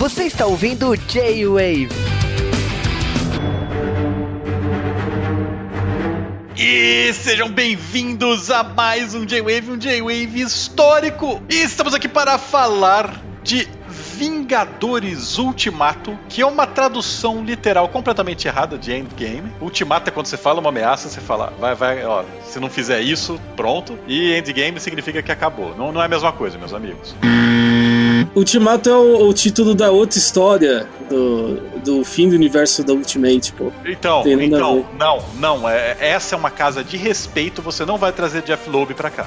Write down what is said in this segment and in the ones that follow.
Você está ouvindo J-Wave. E sejam bem-vindos a mais um J-Wave, um J-Wave histórico. E estamos aqui para falar de Vingadores Ultimato, que é uma tradução literal completamente errada de Endgame. Ultimato é quando você fala uma ameaça, você fala, vai, vai, ó, se não fizer isso, pronto. E Endgame significa que acabou. Não, não é a mesma coisa, meus amigos. Ultimato é o, o título da outra história do, do fim do universo da Ultimate, pô. Então, então, não, não, é, essa é uma casa de respeito, você não vai trazer Jeff Loeb pra cá.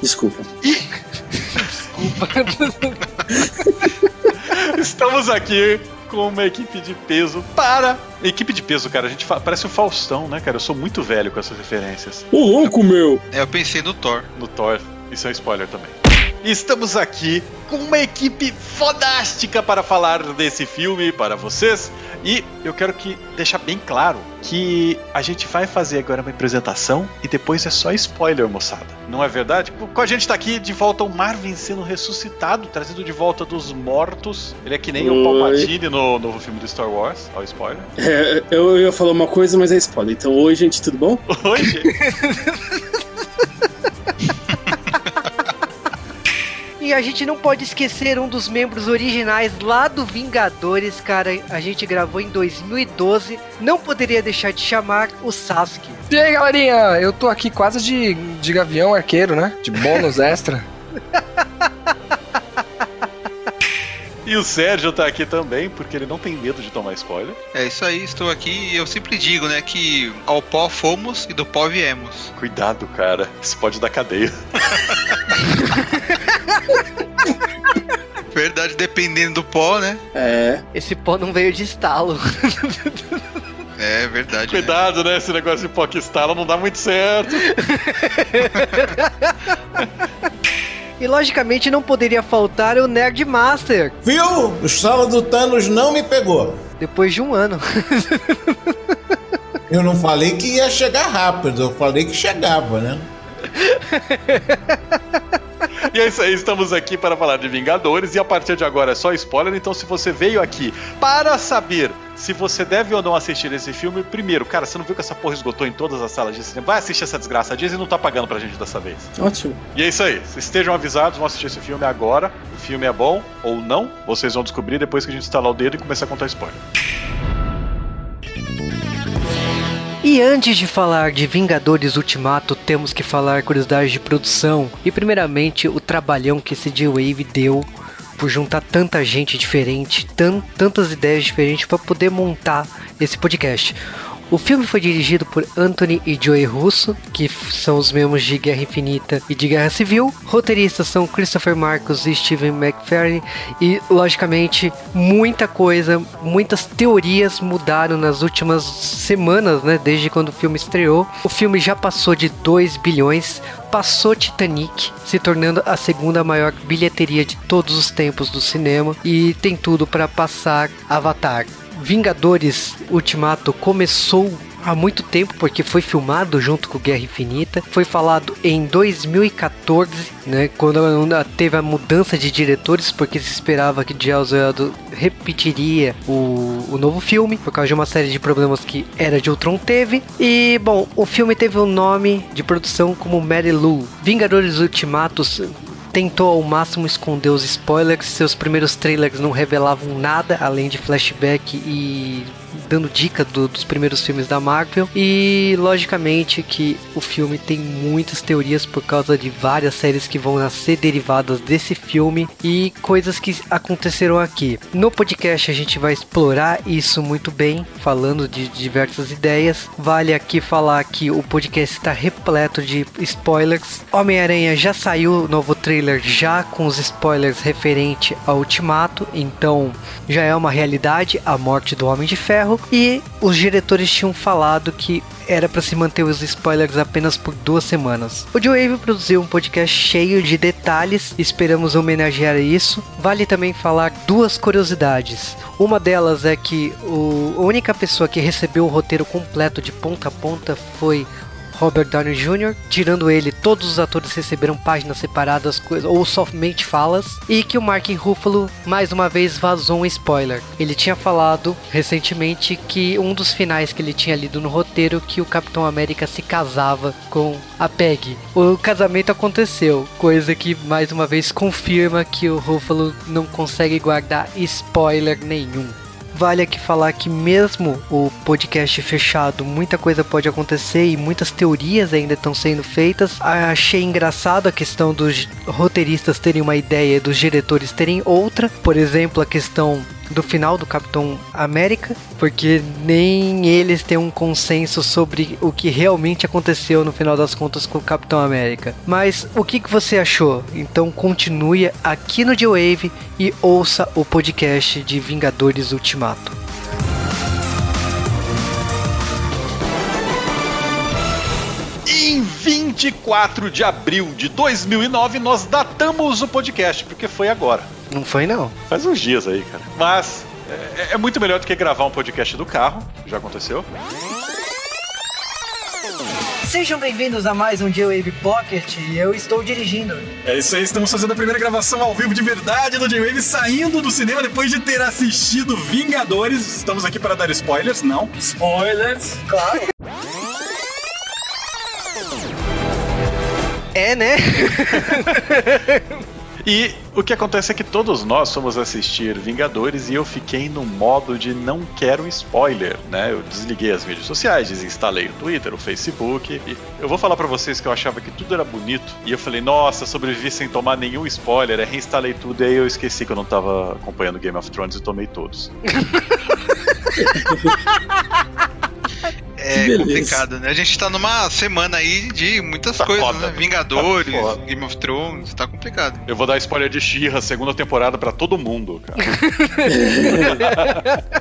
Desculpa. Estamos aqui com uma equipe de peso para. Equipe de peso, cara, a gente fa- parece o Faustão, né, cara? Eu sou muito velho com essas referências. Ô, louco, meu! É, eu pensei no Thor. No Thor, isso é um spoiler também. Estamos aqui com uma equipe fodástica para falar desse filme para vocês. E eu quero que deixar bem claro que a gente vai fazer agora uma apresentação e depois é só spoiler, moçada. Não é verdade? Com a gente tá aqui de volta o Marvin sendo ressuscitado, trazido de volta dos mortos. Ele é que nem o Oi. Palpatine no novo filme do Star Wars. Ó, o spoiler. É, eu ia falar uma coisa, mas é spoiler. Então, oi, gente, tudo bom? Oi, gente. E a gente não pode esquecer um dos membros originais lá do Vingadores, cara. A gente gravou em 2012. Não poderia deixar de chamar o Sasuke. E aí, galerinha, eu tô aqui quase de, de gavião arqueiro, né? De bônus extra. E o Sérgio tá aqui também, porque ele não tem medo de tomar spoiler. É isso aí, estou aqui e eu sempre digo, né, que ao pó fomos e do pó viemos. Cuidado, cara. Isso pode dar cadeia. Verdade, dependendo do pó, né? É. Esse pó não veio de estalo. É verdade. né? Cuidado, né? Esse negócio de pó que estala não dá muito certo. E logicamente não poderia faltar o Nerd Master. Viu? O estalo do Thanos não me pegou. Depois de um ano. Eu não falei que ia chegar rápido, eu falei que chegava, né? E é isso aí, estamos aqui para falar de Vingadores e a partir de agora é só spoiler, então se você veio aqui para saber se você deve ou não assistir esse filme, primeiro, cara, você não viu que essa porra esgotou em todas as salas de cinema? Vai assistir essa desgraça, a Disney não tá pagando pra gente dessa vez. Ótimo. E é isso aí, estejam avisados, vão assistir esse filme agora. O filme é bom ou não, vocês vão descobrir depois que a gente instalar o dedo e começar a contar spoiler. E antes de falar de Vingadores Ultimato, temos que falar curiosidades de produção. E primeiramente, o trabalhão que esse J-Wave deu por juntar tanta gente diferente, tan- tantas ideias diferentes para poder montar esse podcast. O filme foi dirigido por Anthony e Joey Russo, que são os mesmos de Guerra Infinita e de Guerra Civil. Roteiristas são Christopher Marcos e Steven McFerrin. E, logicamente, muita coisa, muitas teorias mudaram nas últimas semanas, né? Desde quando o filme estreou. O filme já passou de 2 bilhões, passou Titanic, se tornando a segunda maior bilheteria de todos os tempos do cinema. E tem tudo para passar Avatar. Vingadores Ultimato começou há muito tempo porque foi filmado junto com Guerra Infinita. Foi falado em 2014, né, quando teve a mudança de diretores porque se esperava que Eldo repetiria o, o novo filme por causa de uma série de problemas que Era de Ultron teve. E bom, o filme teve o nome de produção como Mary Lou. Vingadores Ultimatos tentou ao máximo esconder os spoilers. Seus primeiros trailers não revelavam nada além de flashback e dando dica do- dos primeiros filmes da Marvel. E logicamente que o filme tem muitas teorias por causa de várias séries que vão nascer derivadas desse filme e coisas que aconteceram aqui. No podcast a gente vai explorar isso muito bem, falando de diversas ideias. Vale aqui falar que o podcast está repleto de spoilers. Homem-Aranha já saiu o novo trailer já com os spoilers referente ao Ultimato, então já é uma realidade a morte do Homem de Ferro e os diretores tinham falado que era para se manter os spoilers apenas por duas semanas. O Joe Wave produziu um podcast cheio de detalhes, esperamos homenagear isso. Vale também falar duas curiosidades. Uma delas é que o, a única pessoa que recebeu o roteiro completo de ponta a ponta foi Robert Downey Jr., tirando ele, todos os atores receberam páginas separadas ou somente falas, e que o Mark Ruffalo mais uma vez vazou um spoiler. Ele tinha falado recentemente que um dos finais que ele tinha lido no roteiro que o Capitão América se casava com a Peg. O casamento aconteceu, coisa que mais uma vez confirma que o Ruffalo não consegue guardar spoiler nenhum. Vale aqui falar que mesmo o podcast fechado, muita coisa pode acontecer e muitas teorias ainda estão sendo feitas. Achei engraçado a questão dos roteiristas terem uma ideia e dos diretores terem outra. Por exemplo, a questão do final do Capitão América, porque nem eles têm um consenso sobre o que realmente aconteceu no final das contas com o Capitão América. Mas o que, que você achou? Então continue aqui no G-Wave e ouça o podcast de Vingadores Ultimato. Em 24 de abril de 2009, nós datamos o podcast, porque foi agora. Não foi não. Faz uns dias aí, cara. Mas é, é muito melhor do que gravar um podcast do carro, já aconteceu. Sejam bem-vindos a mais um J-Wave Pocket e eu estou dirigindo. É isso aí, estamos fazendo a primeira gravação ao vivo de verdade do J-Wave, saindo do cinema depois de ter assistido Vingadores. Estamos aqui para dar spoilers, não? Spoilers! Claro. É, né? E o que acontece é que todos nós fomos assistir Vingadores e eu fiquei no modo de não quero spoiler, né? Eu desliguei as mídias sociais, desinstalei o Twitter, o Facebook. E eu vou falar para vocês que eu achava que tudo era bonito e eu falei, nossa, sobrevivi sem tomar nenhum spoiler. Reinstalei tudo e aí eu esqueci que eu não tava acompanhando Game of Thrones e tomei todos. É complicado, né? A gente tá numa semana aí de muitas Tá coisas, foda. né? Vingadores, Tá. Game of Thrones, tá complicado. Eu vou dar spoiler de She-Ra, segunda temporada pra todo mundo, cara.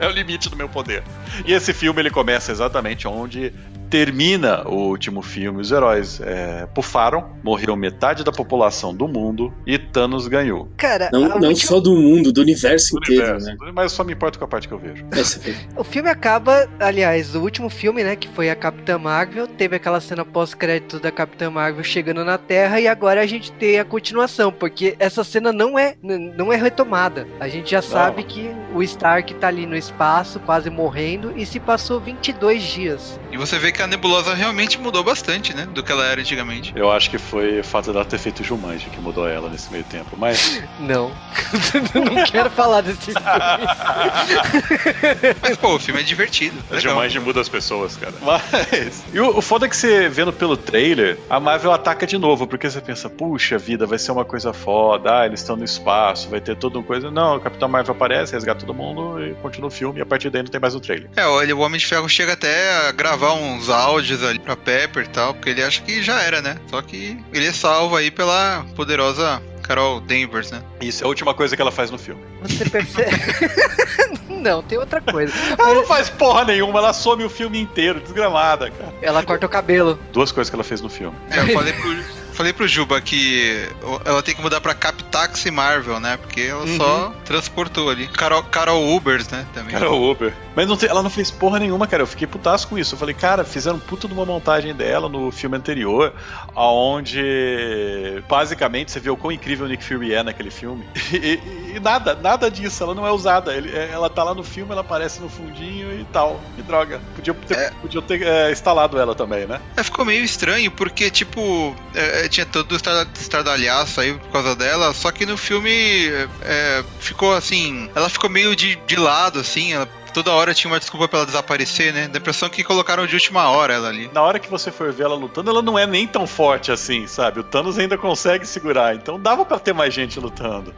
É o limite do meu poder. E esse filme ele começa exatamente onde termina o último filme. Os heróis é, pufaram, morreu metade da população do mundo e Thanos ganhou. Cara, Não, não última- só do mundo, do universo Do inteiro, universo. né? Mas só me importa com a parte que eu vejo. Foi. o filme acaba, aliás, o último filme, né, que foi a Capitã Marvel, teve aquela cena pós-crédito da Capitã Marvel chegando na Terra e agora a gente tem a continuação, porque essa cena não é não é retomada. A gente já sabe que o Stark tá ali no espaço, quase morrendo e se passou 22 dias. E você vê que a nebulosa realmente mudou bastante, né? Do que ela era antigamente. Eu acho que foi o fato dela ter feito Jumanji que mudou ela nesse meio tempo. Mas Não. não quero falar desse filme. Mas, pô, o filme é divertido. a legal. Jumanji muda as pessoas, cara. Mas. E o, o foda é que você vendo pelo trailer, a Marvel ataca de novo, porque você pensa, puxa vida, vai ser uma coisa foda, ah, eles estão no espaço, vai ter toda uma coisa. Não, o Capitão Marvel aparece, resgata todo mundo e continua o filme, e a partir daí não tem mais o trailer. É, olha, o Homem de Ferro chega até a gravar uns áudios ali pra Pepper e tal, porque ele acha que já era, né? Só que ele é salvo aí pela poderosa Carol Danvers, né? Isso é a última coisa que ela faz no filme. Você percebe? não, tem outra coisa. Ela não faz porra nenhuma, ela some o filme inteiro, desgramada, cara. Ela corta o cabelo. Duas coisas que ela fez no filme. É, eu falei pro, falei pro Juba que ela tem que mudar pra Captaxi Marvel, né? Porque ela só transportou ali. Carol, Carol Ubers, né? Também. Cara, o Uber. Mas não tem- ela não fez porra nenhuma, cara. Eu fiquei putaço com isso. Eu falei, cara, fizeram puta de uma montagem dela no filme anterior, onde basicamente você vê o quão incrível o Nick Fury é naquele filme. E, e- e nada, nada disso. Ela não é usada. Ele- é- ela tá lá no filme, ela aparece no fundinho e tal. Que droga. Podia ter, É. podia ter é, instalado ela também, né? É, ficou meio estranho, porque, tipo, é, é, tinha todo estardalhaço aí por causa dela, só que no filme é, ficou assim. Ela ficou meio de, de lado, assim, ela toda hora tinha uma desculpa pra ela desaparecer, né? Da impressão que colocaram de última hora ela ali. Na hora que você for ver ela lutando, ela não é nem tão forte assim, sabe? O Thanos ainda consegue segurar. Então dava pra ter mais gente lutando.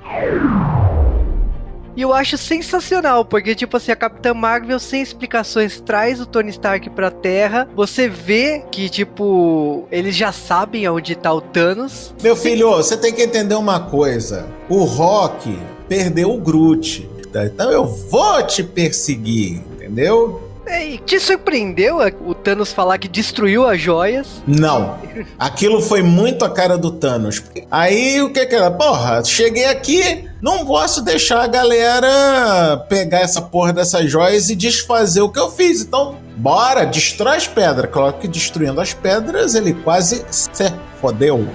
E eu acho sensacional, porque, tipo assim, a Capitã Marvel, sem explicações, traz o Tony Stark pra Terra. Você vê que, tipo, eles já sabem aonde tá o Thanos. Meu filho, você tem que entender uma coisa. O Rock perdeu o Groot. Então eu vou te perseguir, entendeu? E te surpreendeu o Thanos falar que destruiu as joias? Não. Aquilo foi muito a cara do Thanos. Aí o que que era? Porra, cheguei aqui, não posso deixar a galera pegar essa porra dessas joias e desfazer o que eu fiz. Então bora, destrói as pedras. Claro que destruindo as pedras, ele quase se fodeu.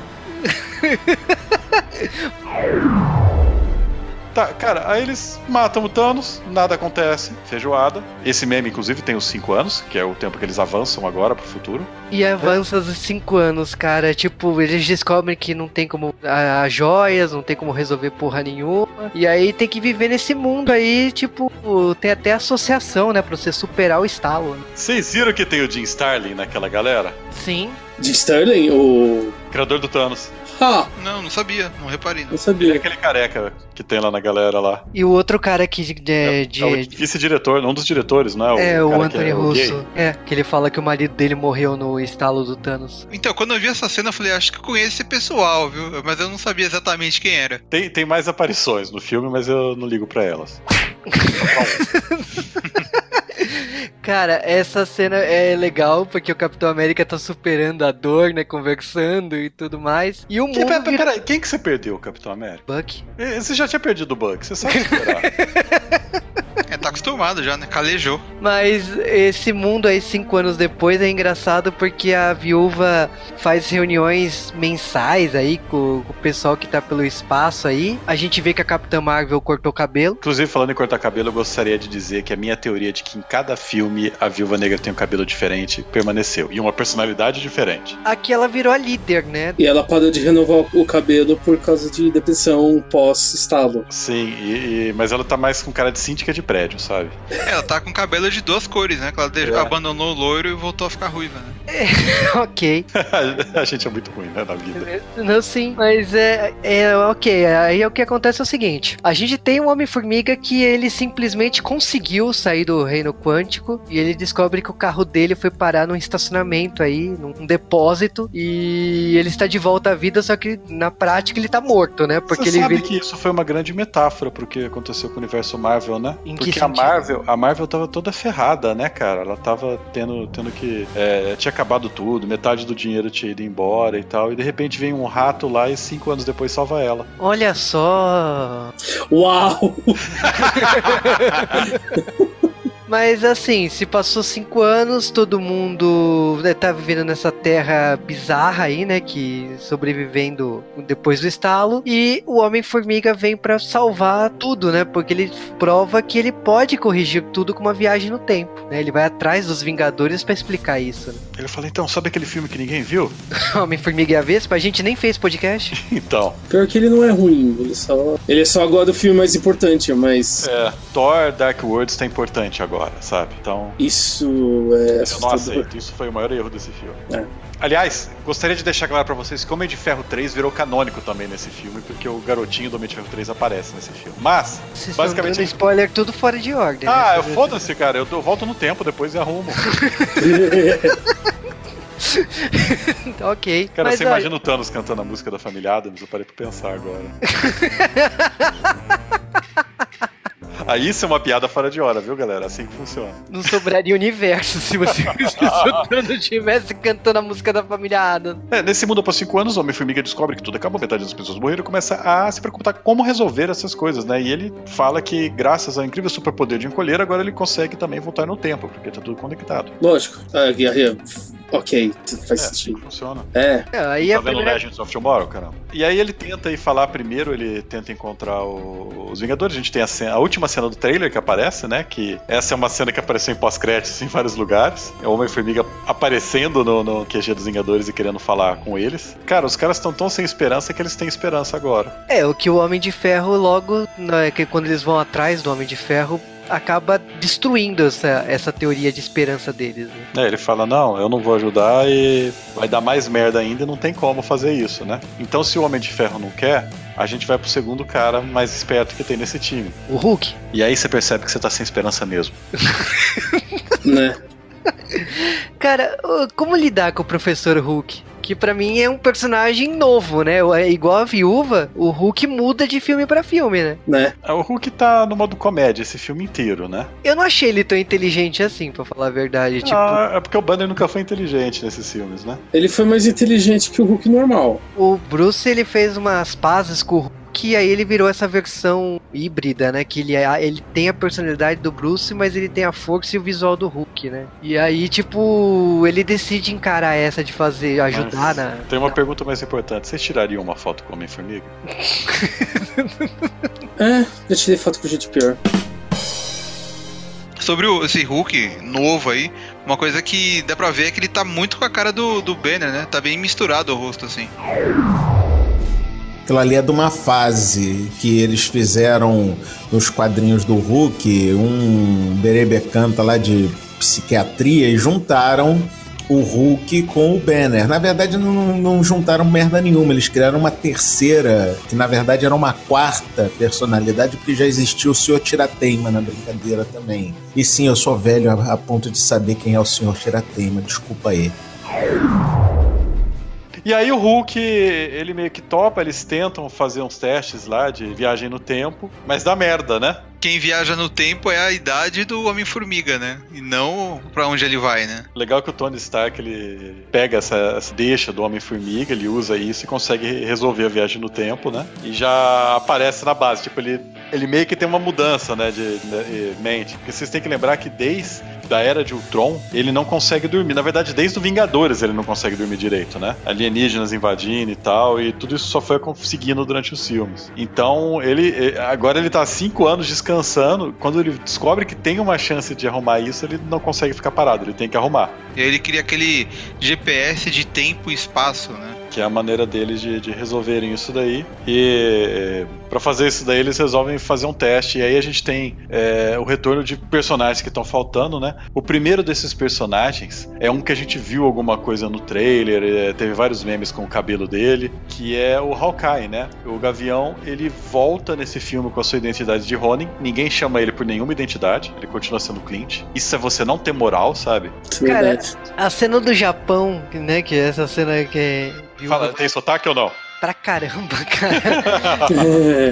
Tá, cara, aí eles matam o Thanos, nada acontece, feijoada. Esse meme, inclusive, tem os 5 anos, que é o tempo que eles avançam agora pro futuro. E avança os cinco anos, cara. Tipo, eles descobrem que não tem como a, a joias, não tem como resolver porra nenhuma. E aí tem que viver nesse mundo aí, tipo, tem até associação, né? Pra você superar o estalo. né? Vocês viram que tem o Jim Starlin naquela galera? Sim. De Sterling, o. Criador do Thanos. Ah, Não, não sabia, não reparei. não Não. Ele é sabia. aquele careca que tem lá na galera lá. E o outro cara aqui de. de, de- é o vice-diretor, um dos diretores, não é? é, o que Anthony é o. Russo. É, que ele fala que o marido dele morreu no estalo do Thanos. Então, quando eu vi essa cena, eu falei, acho que eu conheço esse pessoal, viu? Mas eu não sabia exatamente quem era. Tem, tem mais aparições no filme, mas eu não ligo pra elas. Cara, essa cena é legal porque o Capitão América tá superando a dor, né? Conversando e tudo mais. E o Que, mundo. pera, vira- peraí, quem que você perdeu, Capitão América? Buck. Você já tinha perdido o Buck, você sabe esperar. Tá acostumado já, né? Calejou. Mas esse mundo aí, cinco anos depois, é engraçado porque a viúva faz reuniões mensais aí com, com o pessoal que tá pelo espaço aí. A gente vê que a Capitã Marvel cortou o cabelo. Inclusive, falando em cortar cabelo, eu gostaria de dizer que a minha teoria de que em cada filme a Viúva Negra tem um cabelo diferente permaneceu. E uma personalidade diferente. Aqui ela virou a líder, né? E ela parou de renovar o cabelo por causa de depressão pós-estalo. Sim, e- e- mas ela tá mais com cara de síndica de prédio, sabe? É, ela tá com cabelo de duas cores, né? Que ela É. abandonou o loiro e voltou a ficar ruiva, né? ok. a gente é muito ruim, né, na vida. Não, sim, mas é, é ok. Aí o que acontece é o seguinte: a gente tem um Homem-Formiga que ele simplesmente conseguiu sair do reino quântico e ele descobre que o carro dele foi parar num estacionamento aí, num depósito, e ele está de volta à vida, só que na prática ele tá morto, né? Porque Você ele sabe vê- que isso foi uma grande metáfora pro que aconteceu com o universo Marvel, né? Em que a? Marvel, a Marvel tava toda ferrada, né, cara? Ela tava tendo, tendo que. é, tinha acabado tudo, metade do dinheiro tinha ido embora e tal. E de repente vem um rato lá e cinco anos depois salva ela. Olha só. Uau! Mas assim, se passou cinco anos, todo mundo né, tá vivendo nessa terra bizarra aí, né? Que sobrevivendo depois do estalo. E o Homem-Formiga vem pra salvar tudo, né? Porque ele prova que ele pode corrigir tudo com uma viagem no tempo. Né? Ele vai atrás dos Vingadores pra explicar isso. Né? Ele falou: então, sabe aquele filme que ninguém viu? Homem-Formiga e a Vespa, a gente nem fez podcast. Então, Pior que ele não é ruim, ele só. Ele é só agora o filme mais importante, mas. é, Thor Dark World tá importante agora, sabe? Então. Isso é. Eu não aceito, isso foi o maior erro desse filme. É. Aliás, gostaria de deixar claro pra vocês que o Homem de Ferro 3 virou canônico também nesse filme, porque o garotinho do Homem de Ferro 3 aparece nesse filme. Mas, Vocês estão basicamente. dando spoiler tudo fora de ordem. Ah, né? foda-se, cara. Eu, eu volto no tempo depois e arrumo. ok. Cara, Mas, você olha, imagina o Thanos cantando a música da família Adams? Eu parei pra pensar agora. Aí isso é uma piada fora de hora, viu, galera? Assim que funciona. Não sobraria universo se você estivesse cantando a música da família Adam. É, nesse mundo após cinco anos, o Homem-Formiga descobre que tudo acabou, metade das pessoas morreram e começa a se preocupar com como resolver essas coisas, né? E ele fala que, graças ao incrível superpoder de encolher, agora ele consegue também voltar no tempo, porque tá tudo conectado. Lógico. Ah, é, ok, faz É, assim sentido. que funciona. É, É, aí Tá a vendo primeira... Legends of Tomorrow, caramba? E aí ele tenta ir falar primeiro, ele tenta encontrar o- os Vingadores. A gente tem a, cena- a última cena do trailer que aparece, né? Que essa é uma cena que apareceu em pós-créditos em vários lugares. É o Homem-Formiga aparecendo no, no QG dos Vingadores e querendo falar com eles. Cara, os caras estão tão sem esperança que eles têm esperança agora. É, o que o Homem de Ferro logo, né, que quando eles vão atrás do Homem de Ferro, acaba destruindo essa, essa teoria de esperança deles. Né? É, ele fala: Não, eu não vou ajudar e vai dar mais merda ainda e não tem como fazer isso, né? Então, se o Homem de Ferro não quer, a gente vai pro segundo cara mais esperto que tem nesse time. O Hulk? E aí você percebe que você tá sem esperança mesmo. né? Cara, como lidar com o Professor Hulk? Que pra mim é um personagem novo, né? É igual a viúva, o Hulk muda de filme pra filme, né? Né? É, O Hulk tá no modo comédia esse filme inteiro, né? Eu não achei ele tão inteligente assim, pra falar a verdade. Tipo, Ah, é porque o Banner nunca foi inteligente nesses filmes, né? Ele foi mais inteligente que o Hulk normal. o Bruce ele fez umas pazes com o Hulk Hulk e aí ele virou essa versão híbrida, né? Que ele, é- ele tem a personalidade do Bruce, mas ele tem a força e o visual do Hulk, né? E aí, tipo, ele decide encarar essa de fazer, ajudar Mas na. Tem uma pergunta mais importante. Vocês tirariam uma foto com o Homem-Formiga? É, eu tirei foto com gente pior. Sobre o, esse Hulk novo aí, uma coisa que dá pra ver é que ele tá muito com a cara do, do Banner, né? Tá bem misturado o rosto, assim. Aquilo ali é de uma fase que eles fizeram nos quadrinhos do Hulk, um berebecanta lá de psiquiatria e juntaram o Hulk com o Banner. Na verdade, não, não juntaram merda nenhuma, eles criaram uma terceira, que na verdade era uma quarta personalidade, porque já existia o Senhor Tirateima na brincadeira também. E sim, eu sou velho a, a ponto de saber quem é o Senhor Tirateima, desculpa aí. E aí o Hulk, ele meio que topa, eles tentam fazer uns testes lá de viagem no tempo, mas dá merda, né? Quem viaja no tempo é a idade do Homem-Formiga, né? E não pra onde ele vai, né? Legal que o Tony Stark ele pega essa, essa deixa do Homem-Formiga, ele usa isso e consegue resolver a viagem no tempo, né? E já aparece na base, tipo, ele, ele meio que tem uma mudança, né, de, de mente. Porque vocês têm que lembrar que desde da era de Ultron, ele não consegue dormir. Na verdade, desde o Vingadores ele não consegue dormir direito, né? Alienígenas invadindo e tal, e tudo isso só foi conseguindo durante os filmes. Então, ele agora ele tá há cinco anos descansando. Quando ele descobre que tem uma chance de arrumar isso, ele não consegue ficar parado, ele tem que arrumar. E aí ele cria aquele GPS de tempo e espaço, né? Que é a maneira deles de, de resolverem isso daí. E para fazer isso daí, eles resolvem fazer um teste. E aí a gente tem é, o retorno de personagens que estão faltando, né? O primeiro desses personagens é um que a gente viu alguma coisa no trailer, é, teve vários memes com o cabelo dele, que é o Hawkeye, né? O Gavião, ele volta nesse filme com a sua identidade de Ronin. Ninguém chama ele por nenhuma identidade, ele continua sendo Clint. Isso é você não ter moral, sabe? É Cara. A cena do Japão, né? Que é essa cena que Fala, tem sotaque ou não? Pra caramba, cara.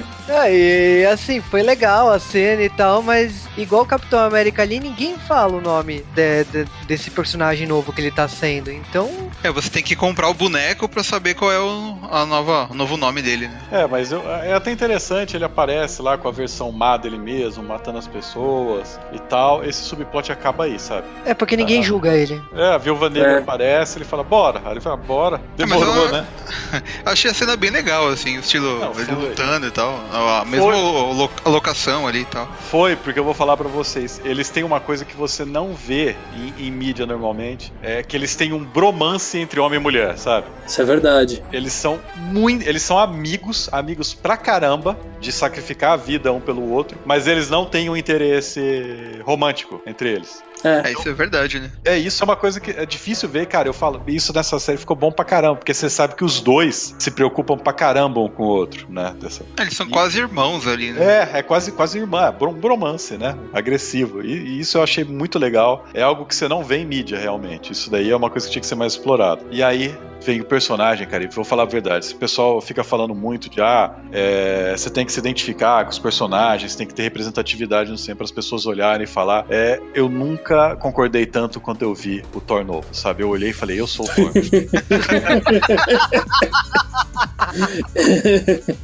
É, e assim, foi legal a cena e tal, mas igual o Capitão América ali, ninguém fala o nome de- de- desse personagem novo que ele tá sendo. Então, É, você tem que comprar o boneco pra saber qual é o, a nova, o novo nome dele, né? É, mas eu- é até interessante, ele aparece lá com a versão má dele mesmo, matando as pessoas e tal. Esse subplot acaba aí, sabe? é porque ninguém Ah. julga ele. É, a Viúva Negra É. aparece, ele fala, bora. Aí ele fala, bora. mas Demorou, ela- né? Achei a cena bem legal, assim, o estilo Não, ele lutando e tal. A mesma lo- a locação ali e tal. Foi, porque eu vou falar pra vocês. Eles têm uma coisa que você não vê em, em mídia normalmente. É que eles têm um bromance entre homem e mulher, sabe? isso é verdade. Eles são muito. Eles são amigos, amigos pra caramba, de sacrificar a vida um pelo outro, mas eles não têm um interesse romântico entre eles. É, É, isso é verdade, né? É, isso é uma coisa que é difícil ver, cara. Eu falo, isso nessa série ficou bom pra caramba, porque você sabe que os dois se preocupam pra caramba um com o outro, né? Dessa- É, Eles são quase irmãos ali, né? É, é quase, quase irmã, é brom- bromance, né? Agressivo. E, e isso eu achei muito legal. É algo que você não vê em mídia, realmente. Isso daí é uma coisa que tinha que ser mais explorado. E aí vem o personagem, cara, e vou falar a verdade. Esse pessoal fica falando muito de, ah, é, você tem que se identificar com os personagens, tem que ter representatividade no sempre, as pessoas olharem e falar. É, eu nunca concordei tanto quando eu vi o Thor novo, sabe? Eu olhei e falei, eu sou o Thor.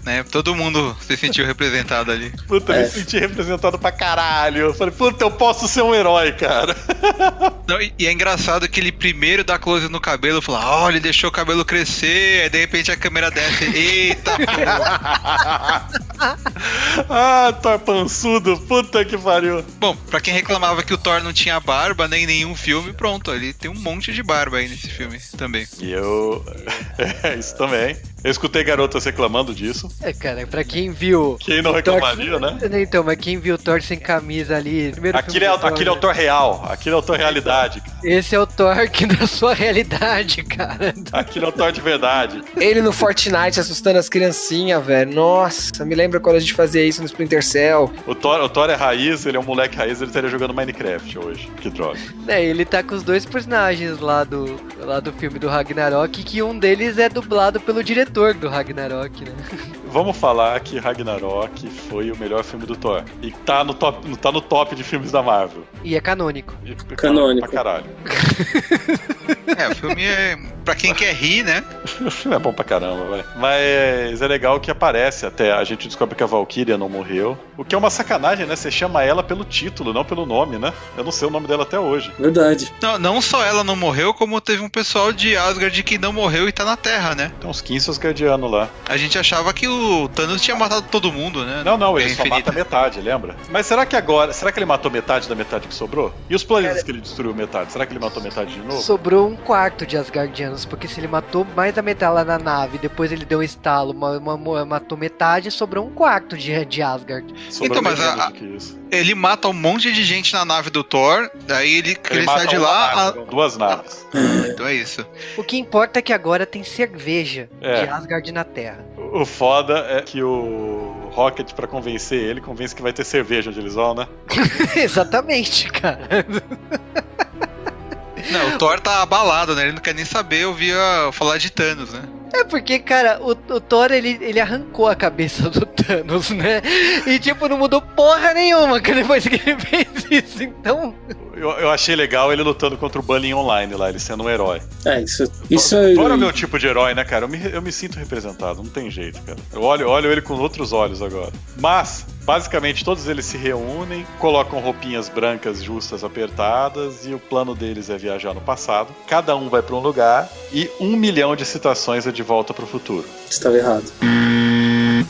Né? Todo mundo se sentiu representado ali. Puta, eu É. me senti representado pra caralho. Eu falei, puta, eu posso ser um herói, cara. Não, e, e é engraçado que ele primeiro dá close no cabelo e fala, ó, ele deixou o cabelo crescer, aí de repente a câmera desce. Eita, ah, Thor pançudo, puta que pariu. Bom, pra quem reclamava que o Thor não tinha barba nem em nenhum filme, pronto, ele tem um monte de barba aí nesse filme também. E eu. Isso também. Eu escutei garotas reclamando disso. É, cara, pra quem viu. Quem não reclamaria, né? Então, mas quem viu o Thor sem camisa ali. Primeiro Aquele filme é, Thor, aquele é o? Thor real. Aquele é o Thor realidade. Esse é o Thor que da sua realidade, cara. Aquele é o Thor de verdade. Ele no Fortnite assustando as criancinhas, velho. Nossa, me lembra quando a gente fazia isso no Splinter Cell. O Thor, o Thor é raiz, ele é um moleque raiz, ele estaria jogando Minecraft hoje. Que droga. É, ele tá com os dois personagens lá do, lá do filme do Ragnarok, que um deles é dublado pelo diretor do Ragnarok, né? Vamos falar que Ragnarok foi o melhor filme do Thor. E tá no top, tá no top de filmes da Marvel. E é canônico. E- Canônico. Pra caralho. É, o filme é Pra quem quer rir, né? O filme é bom pra caramba, vai. Mas é legal que aparece até. A gente descobre que a Valkyria não morreu. O que é uma sacanagem, né? Você chama ela pelo título, não pelo nome, né? Eu não sei o nome dela até hoje. Verdade. Não, não só ela não morreu, como teve um pessoal de Asgard que não morreu e tá na Terra, né? Tem uns 15 Asgardianos lá. A gente achava que o Thanos tinha matado todo mundo, né? Não, não, ele Guerra só Infinita. mata metade, lembra? Mas será que agora. Será que ele matou metade da metade que sobrou? E os planetas que ele destruiu metade? Será que ele matou metade de novo? Sobrou um quarto de Asgardianos, porque se ele matou mais da metade lá na nave, depois ele deu um estalo, ma- ma- ma- matou metade, sobrou um quarto de, de Asgard. Sobrou Então, mas a- do que isso. Ele mata um monte de gente na nave do Thor, daí ele, ele, mata sai de lá. nave, duas naves. a- Então é isso. O que importa é que agora tem cerveja É. de Asgard na Terra. O foda é que o Rocket, pra convencer ele, convence que vai ter cerveja onde eles vão, né? Exatamente, cara. Não, o Thor tá abalado, né? Ele não quer nem saber ouvir a- falar de Thanos, né? É porque, cara, o, o Thor, ele, ele arrancou a cabeça do Thanos, né? E, tipo, não mudou porra nenhuma que depois que ele fez isso. Então, Eu, eu achei legal ele lutando contra o Bullying Online lá, ele sendo um herói. É, isso, isso Thor, é. Thor é o meu tipo de herói, né, cara? Eu me, eu me sinto representado, não tem jeito, cara. Eu olho, olho ele com outros olhos agora. Mas, basicamente, todos eles se reúnem, colocam roupinhas brancas justas apertadas e o plano deles é viajar no passado. Cada um vai pra um lugar e um milhão de citações é volta pro futuro. Estava errado.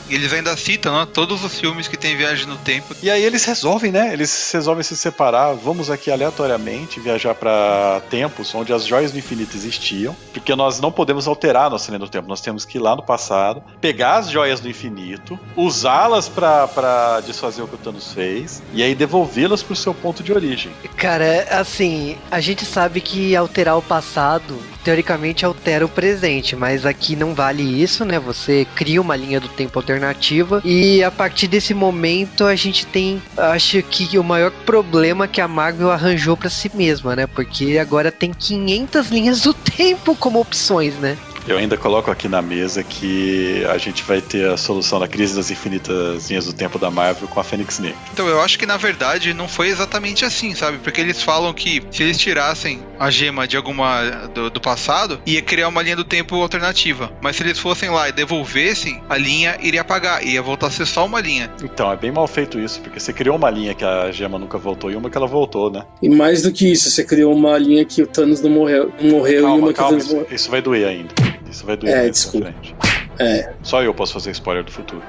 E eles ainda citam, né? Todos os filmes que tem viagem no tempo. E aí eles resolvem, né? Eles resolvem se separar. Vamos aqui aleatoriamente viajar pra tempos onde as joias do infinito existiam, porque nós não podemos alterar a nossa linha do tempo. Nós temos que ir lá no passado, pegar as joias do infinito, usá-las pra desfazer o que o Thanos fez e aí devolvê-las pro seu ponto de origem. cara, assim, a gente sabe que alterar o passado, teoricamente, altera o presente, mas aqui não vale isso, né? Você cria uma linha do tempo alternativa e a partir desse momento a gente tem, acho que o maior problema que a Marvel arranjou pra si mesma, né? Porque agora tem 500 linhas do tempo como opções, né? Eu ainda coloco aqui na mesa que a gente vai ter a solução da crise das infinitas linhas do tempo da Marvel com a Fênix Negra. Então eu acho que na verdade não foi exatamente assim, sabe? Porque eles falam que se eles tirassem a gema de alguma do, do passado, ia criar uma linha do tempo alternativa. Mas se eles fossem lá e devolvessem, a linha iria apagar, ia voltar a ser só uma linha. Então, é bem mal feito isso, porque você criou uma linha que a gema nunca voltou e uma que ela voltou, né? E mais do que isso, você criou uma linha que o Thanos não morreu, não morreu e Calma, uma que calma, o Thanos isso, morreu. isso vai doer ainda. Isso vai doer É, mais desculpa. frente. É. Só eu posso fazer spoiler do futuro.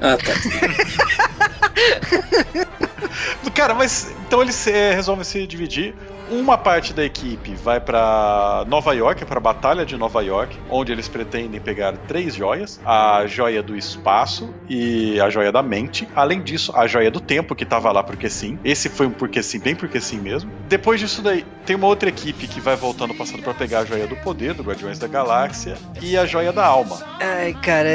Ah, tá. Cara, mas então eles eh, resolvem se dividir. Uma parte da equipe vai pra Nova York, pra Batalha de Nova York, onde eles pretendem pegar três joias: a joia do espaço e a joia da mente. Além disso, a joia do tempo, que tava lá porque sim. Esse foi um porque sim, bem porque sim mesmo. Depois disso daí, tem uma outra equipe que vai voltando passado pra pegar a joia do poder, do Guardiões da Galáxia, e a joia da alma. Ai, cara,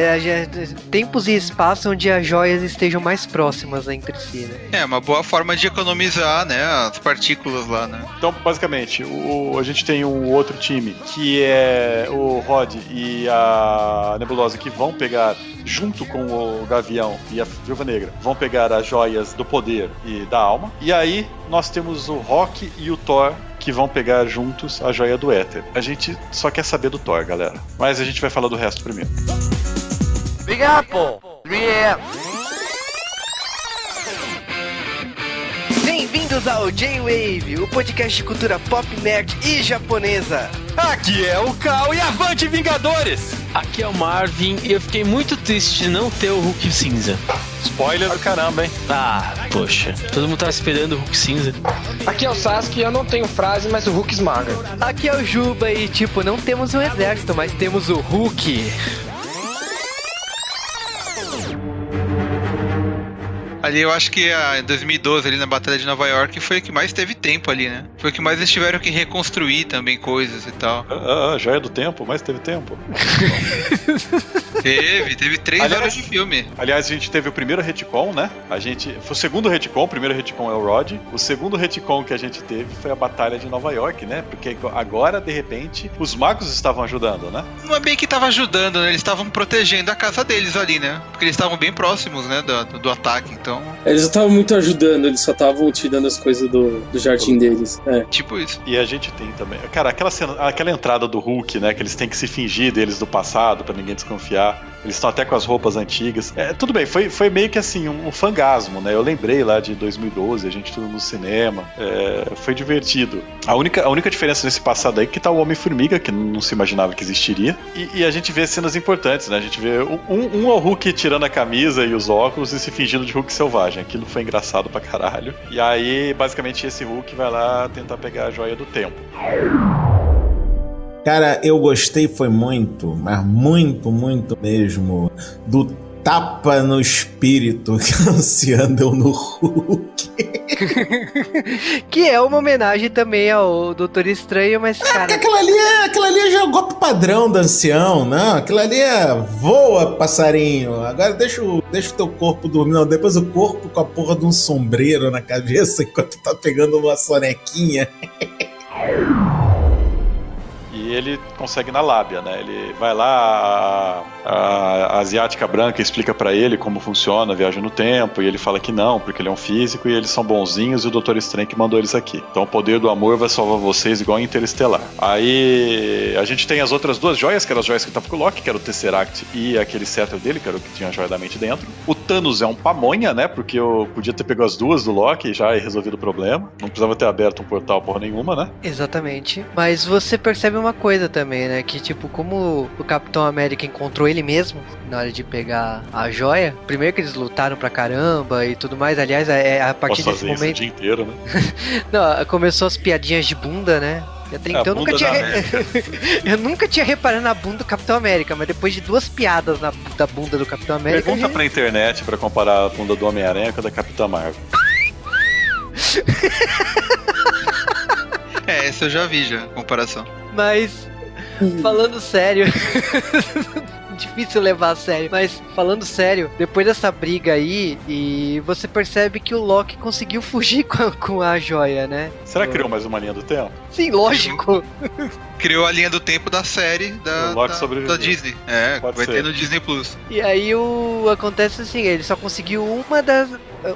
tempos e espaço onde as joias estejam mais próximas entre si, né? É, uma boa forma de economizar, né, as partículas lá, né? Então, basicamente, o, a gente tem um outro time que é o Rod e a Nebulosa que vão pegar, junto com o Gavião e a Viúva Negra, vão pegar as joias do poder e da alma. E aí nós temos o Rock e o Thor que vão pegar juntos a joia do éter. A gente só quer saber do Thor, galera. Mas a gente vai falar do resto primeiro. Big Apple, 3AM. Bem-vindos ao J-Wave, o podcast de cultura pop, nerd e japonesa. Aqui é o Cal e avante Vingadores! Aqui é o Marvin e eu fiquei muito triste de não ter o Hulk cinza. Spoiler do caramba, hein? Ah, poxa, todo mundo tava esperando o Hulk cinza. Aqui é o Sasuke e eu não tenho frase, mas o Hulk esmaga. Aqui é o Juba e, tipo, não temos um exército, mas temos o Hulk. Ali eu acho que a, em 2012, ali na Batalha de Nova York, foi o que mais teve tempo ali, né? Foi o que mais eles tiveram que reconstruir também coisas e tal. Ah, ah, joia do tempo, mas teve tempo. Teve, teve três Aliás- horas de filme. Aliás, a gente teve o primeiro retcon, né? A gente. Foi o segundo retcon, o primeiro retcon é o Rod. O segundo retcon que a gente teve foi a Batalha de Nova York, né? Porque agora, de repente, os magos estavam ajudando, né? Não é bem que tava ajudando, né? Eles estavam protegendo a casa deles ali, né? Porque eles estavam bem próximos, né? Do, do ataque, então. Eles não estavam muito ajudando, eles só estavam tirando as coisas do, do jardim deles. É. Tipo isso. E a gente tem também. Cara, aquela cena, aquela entrada do Hulk, né? Que eles têm que se fingir deles do passado pra ninguém desconfiar. Eles estão até com as roupas antigas. É, tudo bem, foi, foi meio que assim, um, um fangasmo, né? Eu lembrei lá de 2012, a gente tudo no cinema. É, foi divertido. A única, a única diferença nesse passado aí é que tá o Homem-Formiga, que não se imaginava que existiria. E, e a gente vê cenas importantes, né? A gente vê um, um, é o Hulk tirando a camisa e os óculos e se fingindo de Hulk selvagem. Aquilo foi engraçado pra caralho. E aí, basicamente, esse Hulk vai lá tentar pegar a joia do tempo. Cara, eu gostei foi muito, mas muito, muito mesmo, do tapa no espírito que a Anciã deu no Hulk. que é uma homenagem também ao Doutor Estranho, mas, É, porque cara. aquilo ali é, ali é já o golpe padrão do ancião, não? Aquilo ali é voa, passarinho. Agora deixa o, deixa o teu corpo dormir. Não, depois o corpo com a porra de um sombreiro na cabeça enquanto tá pegando uma sonequinha. Ele consegue na lábia, né? Ele vai lá, a, a- a asiática branca explica pra ele como funciona a viagem no tempo, e ele fala que não, porque ele é um físico e eles são bonzinhos e o Doutor Estranho que mandou eles aqui. Então o poder do amor vai salvar vocês igual em Interestelar. Aí a gente tem as outras duas joias, que eram as joias que estavam com o Loki, que era o Tesseract e aquele cetro dele, que era o que tinha a joia da mente dentro. O Thanos é um pamonha, né? Porque eu podia ter pego as duas do Loki já e resolvido o problema. Não precisava ter aberto um portal porra nenhuma, né? Exatamente. Mas você percebe uma coisa também, né? Que, tipo, como o Capitão América encontrou ele mesmo na hora de pegar a joia, primeiro que eles lutaram pra caramba e tudo mais. Aliás, é é a partir Posso desse isso o momento. dia inteiro, né? Não, começou as piadinhas de bunda, né? E Até então eu nunca, tinha eu nunca tinha reparado na bunda do Capitão América, mas depois de duas piadas na da bunda do Capitão América. Pergunta eu- pra internet pra comparar a bunda do Homem-Aranha com a da Capitã Marvel. É, essa eu já vi já, comparação. Mas, falando sério. Difícil levar a sério, mas falando sério, depois dessa briga aí, e você percebe que o Loki conseguiu fugir com a, com a joia, né? Será que criou mais uma linha do tempo? Sim, lógico. Criou a linha do tempo da série da, da, da Disney. É, Pode vai ser. ter no Disney Plus. E aí o acontece assim, ele só conseguiu uma das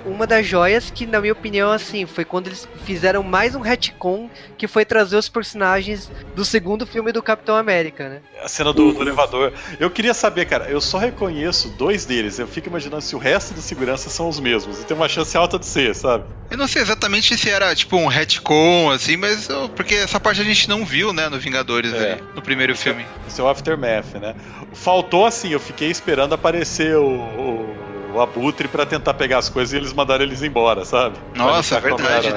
uma das joias que na minha opinião assim, foi quando eles fizeram mais um retcon que foi trazer os personagens do segundo filme do Capitão América, né? A cena do, do elevador. Eu queria saber, cara, eu só reconheço dois deles. Eu fico imaginando se o resto da segurança são os mesmos. E tem uma chance alta de ser, sabe? Eu não sei exatamente se era tipo um retcon, assim, mas eu- porque essa parte a gente não viu, né, no Vingadores É. ali, no primeiro filme. Esse é o Aftermath, né? Faltou assim, eu fiquei esperando aparecer o, o, o Abutre pra tentar pegar as coisas e eles mandaram eles embora, sabe? Nossa, é verdade,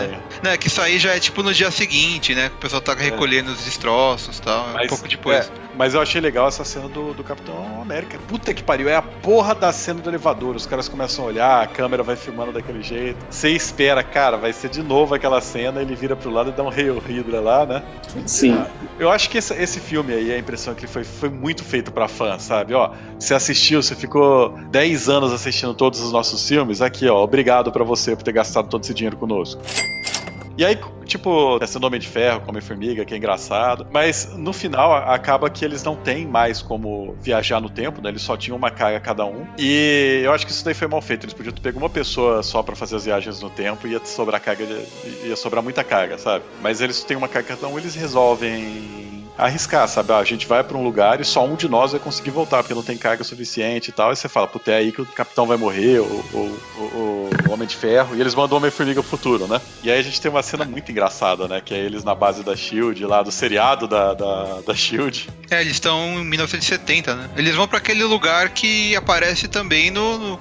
né? Que isso aí já é tipo no dia seguinte, né? que O pessoal tá recolhendo os destroços e tal. é um Mas- pouco depois. é, mas eu achei legal essa cena do, do Capitão América. Puta que pariu, é a porra da cena do elevador. Os caras começam a olhar, a câmera vai filmando daquele jeito. Você espera, cara, vai ser de novo aquela cena, ele vira pro lado e dá um Hail Hydra lá, né? Sim. Eu acho que esse, esse filme aí, a impressão que foi, foi muito feito pra fã, sabe? Ó, você assistiu, você ficou 10 anos assistindo todos os nossos filmes, aqui, ó, obrigado pra você por ter gastado todo esse dinheiro conosco. E aí, tipo, esse nome de ferro, come formiga, que é engraçado. Mas no final acaba que eles não têm mais como viajar no tempo, né? Eles só tinham uma carga cada um. E eu acho que isso daí foi mal feito. Eles podiam ter pego uma pessoa só pra fazer as viagens no tempo e ia sobrar carga, de- ia sobrar muita carga, sabe? Mas eles têm uma carga cada um, eles resolvem arriscar, sabe? Ah, a gente vai pra um lugar e só um de nós vai conseguir voltar, porque não tem carga suficiente e tal. E você fala, puta, é aí que o capitão vai morrer, ou, ou- ou- o Homem de Ferro. E eles mandam o Homem-Formiga pro futuro, né? E aí a gente tem uma cena muito engraçada, né? Que é eles na base da SHIELD, lá do seriado da, da, da SHIELD. É, eles estão em 1970, né? Eles vão pra aquele lugar que aparece também no, no,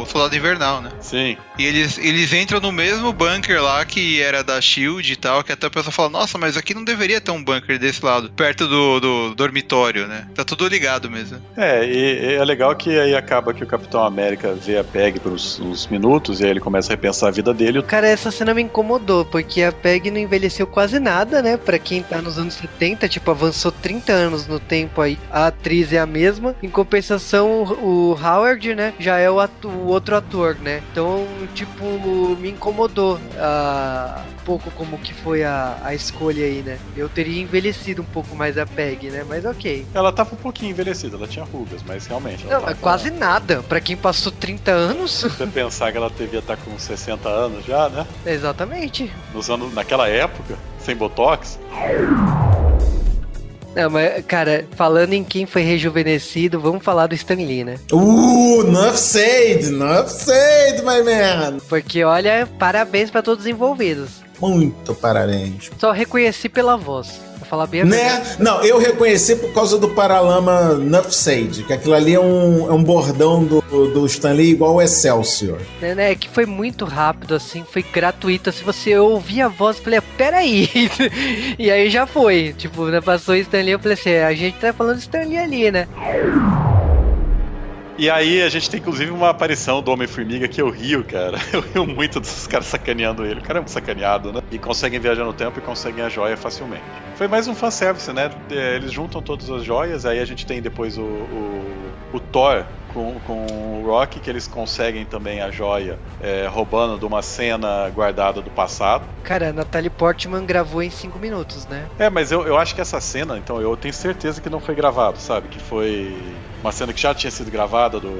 no Soldado Invernal, né? Sim. E eles, eles entram no mesmo bunker lá que era da Shield e tal, que até a pessoa fala, nossa, mas aqui não deveria ter um bunker desse lado, perto do, do dormitório, né? Tá tudo ligado mesmo. É, e, e é legal que aí acaba que o Capitão América vê a Peg por uns, uns minutos e aí ele começa a repensar a vida dele. Cara, essa cena me incomodou, porque a Peg não envelheceu quase nada, né? Pra quem tá nos anos 70, tipo, avançou 30 anos no tempo aí. A atriz é a mesma. Em compensação, o, o Howard, né? Já é o, atu- o outro ator, né? Então, tipo, me incomodou ah, um pouco como que foi a, a escolha aí, né? Eu teria envelhecido um pouco mais a Peg, né? Mas ok. Ela tava um pouquinho envelhecida, ela tinha rugas, mas realmente. ela Não, tava- quase nada. Pra quem passou 30 anos, Se você pensar que ela devia estar com 60 anos já, né? exatamente. Nos anos, naquela época, sem botox. Não, mas, cara, falando em quem foi rejuvenescido, vamos falar do Stan Lee, né? Uh, enough said, enough said, my man. Porque, olha, parabéns pra todos os envolvidos. Muito parabéns. Só reconheci pela voz. Pra falar bem a verdade. Né? Não, eu reconheci por causa do Paralama Said, que aquilo ali é um, é um bordão do, do Stanley igual o Excelsior. né, né, que foi muito rápido, assim, foi gratuito. Se você ouvir a voz, eu falei, peraí. e aí já foi. Tipo, né, passou o Stanley, eu falei assim, a gente tá falando Stanley ali, né? E aí a gente tem inclusive uma aparição do Homem-Formiga que eu rio, cara. Eu rio muito dos caras sacaneando ele. O cara é muito sacaneado, né? E conseguem viajar no tempo e conseguem a joia facilmente. Foi mais um fanservice, né? É, Eles juntam todas as joias, aí a gente tem depois o, o, o Thor com, com o Rock, que eles conseguem também a joia é, roubando de uma cena guardada do passado. Cara, a Natalie Portman gravou em 5 minutos, né? É, mas eu, eu acho que essa cena, então, eu tenho certeza que não foi gravado, sabe? Que foi uma cena que já tinha sido gravada do,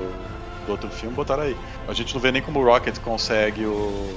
do outro filme, botaram aí. A gente não vê nem como o Rocket consegue o,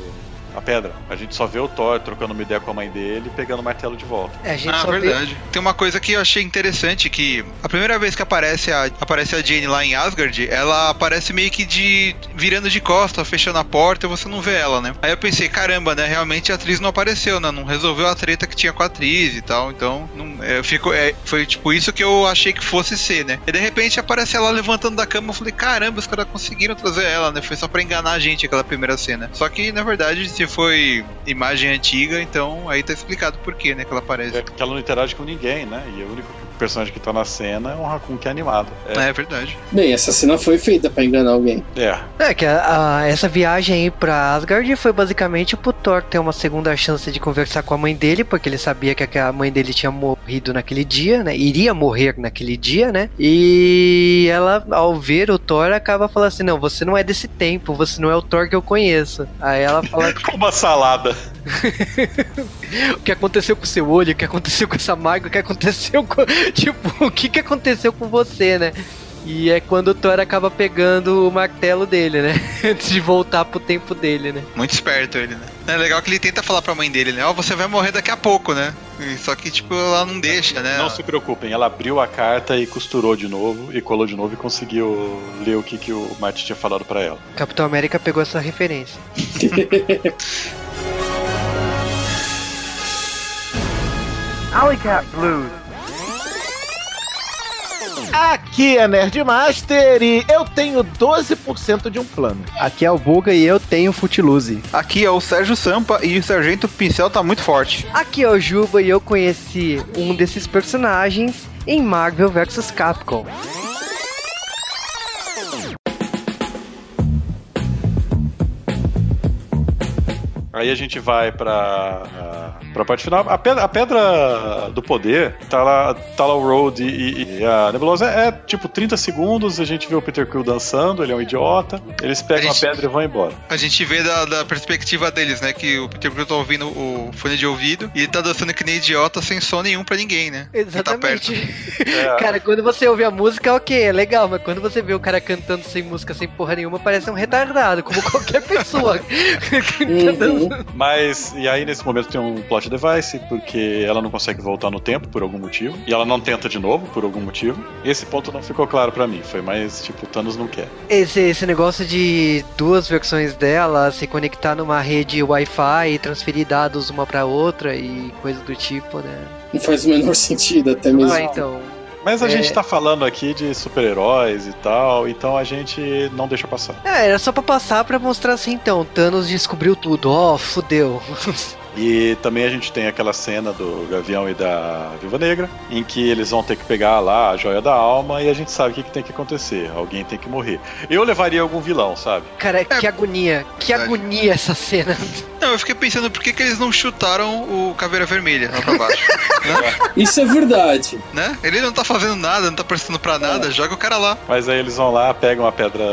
a pedra. A gente só vê o Thor trocando uma ideia com a mãe dele e pegando o martelo de volta. É, a gente Ah, só vê- verdade. Tem uma coisa que eu achei interessante, que a primeira vez que aparece a, aparece a Jane lá em Asgard, ela aparece meio que de virando de costa, fechando a porta e você não vê ela, né? Aí eu pensei, caramba, né? Realmente a atriz não apareceu, né? Não resolveu a treta que tinha com a atriz e tal. Então, não, é, ficou, é, foi tipo isso que eu achei que fosse ser, né? E de repente aparece ela levantando da cama, eu falei, caramba, os caras conseguiram trazer ela, né? Foi só pra enganar a gente aquela primeira cena. Só que, na verdade, se foi imagem antiga, então aí tá explicado por quê, né? Que ela aparece. É porque ela não interage com ninguém, né? E o único personagem que tá na cena é um Raccoon que é animado. É, É verdade. Bem, essa cena foi feita pra enganar alguém. é. É, que a- a- essa viagem aí pra Asgard foi basicamente pro Thor ter uma segunda chance de conversar com a mãe dele, porque ele sabia que a mãe dele tinha morrido naquele dia, né? Iria morrer naquele dia, né? E ela, ao ver o Thor, acaba falando assim: Não, você não é desse tempo, você não é o Thor que eu conheço. Aí ela fala: Com uma salada. O que aconteceu com o seu olho? O que aconteceu com essa marca? O que aconteceu com. Tipo, o que, que aconteceu com você, né? E é quando o Thor acaba pegando o martelo dele, né? Antes de voltar pro tempo dele, né? Muito esperto ele, né? É legal que ele tenta falar pra mãe dele, né? Ó, você vai morrer daqui a pouco, né? Só que, tipo, ela não deixa, né? Não se preocupem, ela abriu a carta e costurou de novo, e colou de novo e conseguiu ler o que, que o Martin tinha falado pra ela. Capitão América pegou essa referência. Alley Cat Blues. Aqui é Nerdmaster e eu tenho 12% de um plano. Aqui é o Buga e eu tenho Footloose. Aqui é o Sérgio Sampa e o Sargento Pincel tá muito forte. Aqui é o Juba e eu conheci um desses personagens em Marvel vs Capcom. Aí a gente vai pra, pra parte final. A pedra, a pedra do poder tá lá, tá lá o Road e, e a Nebulosa é, é, tipo 30 segundos. A gente vê o Peter Quill dançando, ele é um idiota. Eles pegam a, gente- pedra e vão embora. A gente vê da, da perspectiva deles, né? Que o Peter Quill tá ouvindo o fone de ouvido e ele tá dançando que nem idiota sem som nenhum pra ninguém, né? Exatamente. É. Cara, quando você ouve a música, ok, é legal, mas quando você vê o cara cantando sem música, sem porra nenhuma, parece um retardado, como qualquer pessoa. Uhum. Mas, e aí nesse momento tem um plot device, porque ela não consegue voltar no tempo por algum motivo. E ela não tenta de novo por algum motivo. Esse ponto não ficou claro pra mim. Foi mais tipo, Thanos não quer. Esse, esse negócio de duas versões dela se conectar numa rede Wi-Fi e transferir dados uma pra outra e coisa do tipo, né? Não faz o menor sentido, até mesmo. Ah, então. Mas a É. gente tá falando aqui de super-heróis e tal, então a gente não deixa passar. É, era só pra passar pra mostrar assim, então, Thanos descobriu tudo, ó, fudeu. E também a gente tem aquela cena do Gavião e da Viúva Negra, em que eles vão ter que pegar lá a joia da alma e a gente sabe o que, que tem que acontecer. Alguém tem que morrer. Eu levaria algum vilão, sabe? Cara, que agonia. Que agonia essa cena. Não, eu fiquei pensando por que, que eles não chutaram o Caveira Vermelha lá pra baixo. né? Isso é verdade. né? Ele não tá fazendo nada, não tá prestando pra nada, joga o cara lá. Mas aí eles vão lá, pegam a pedra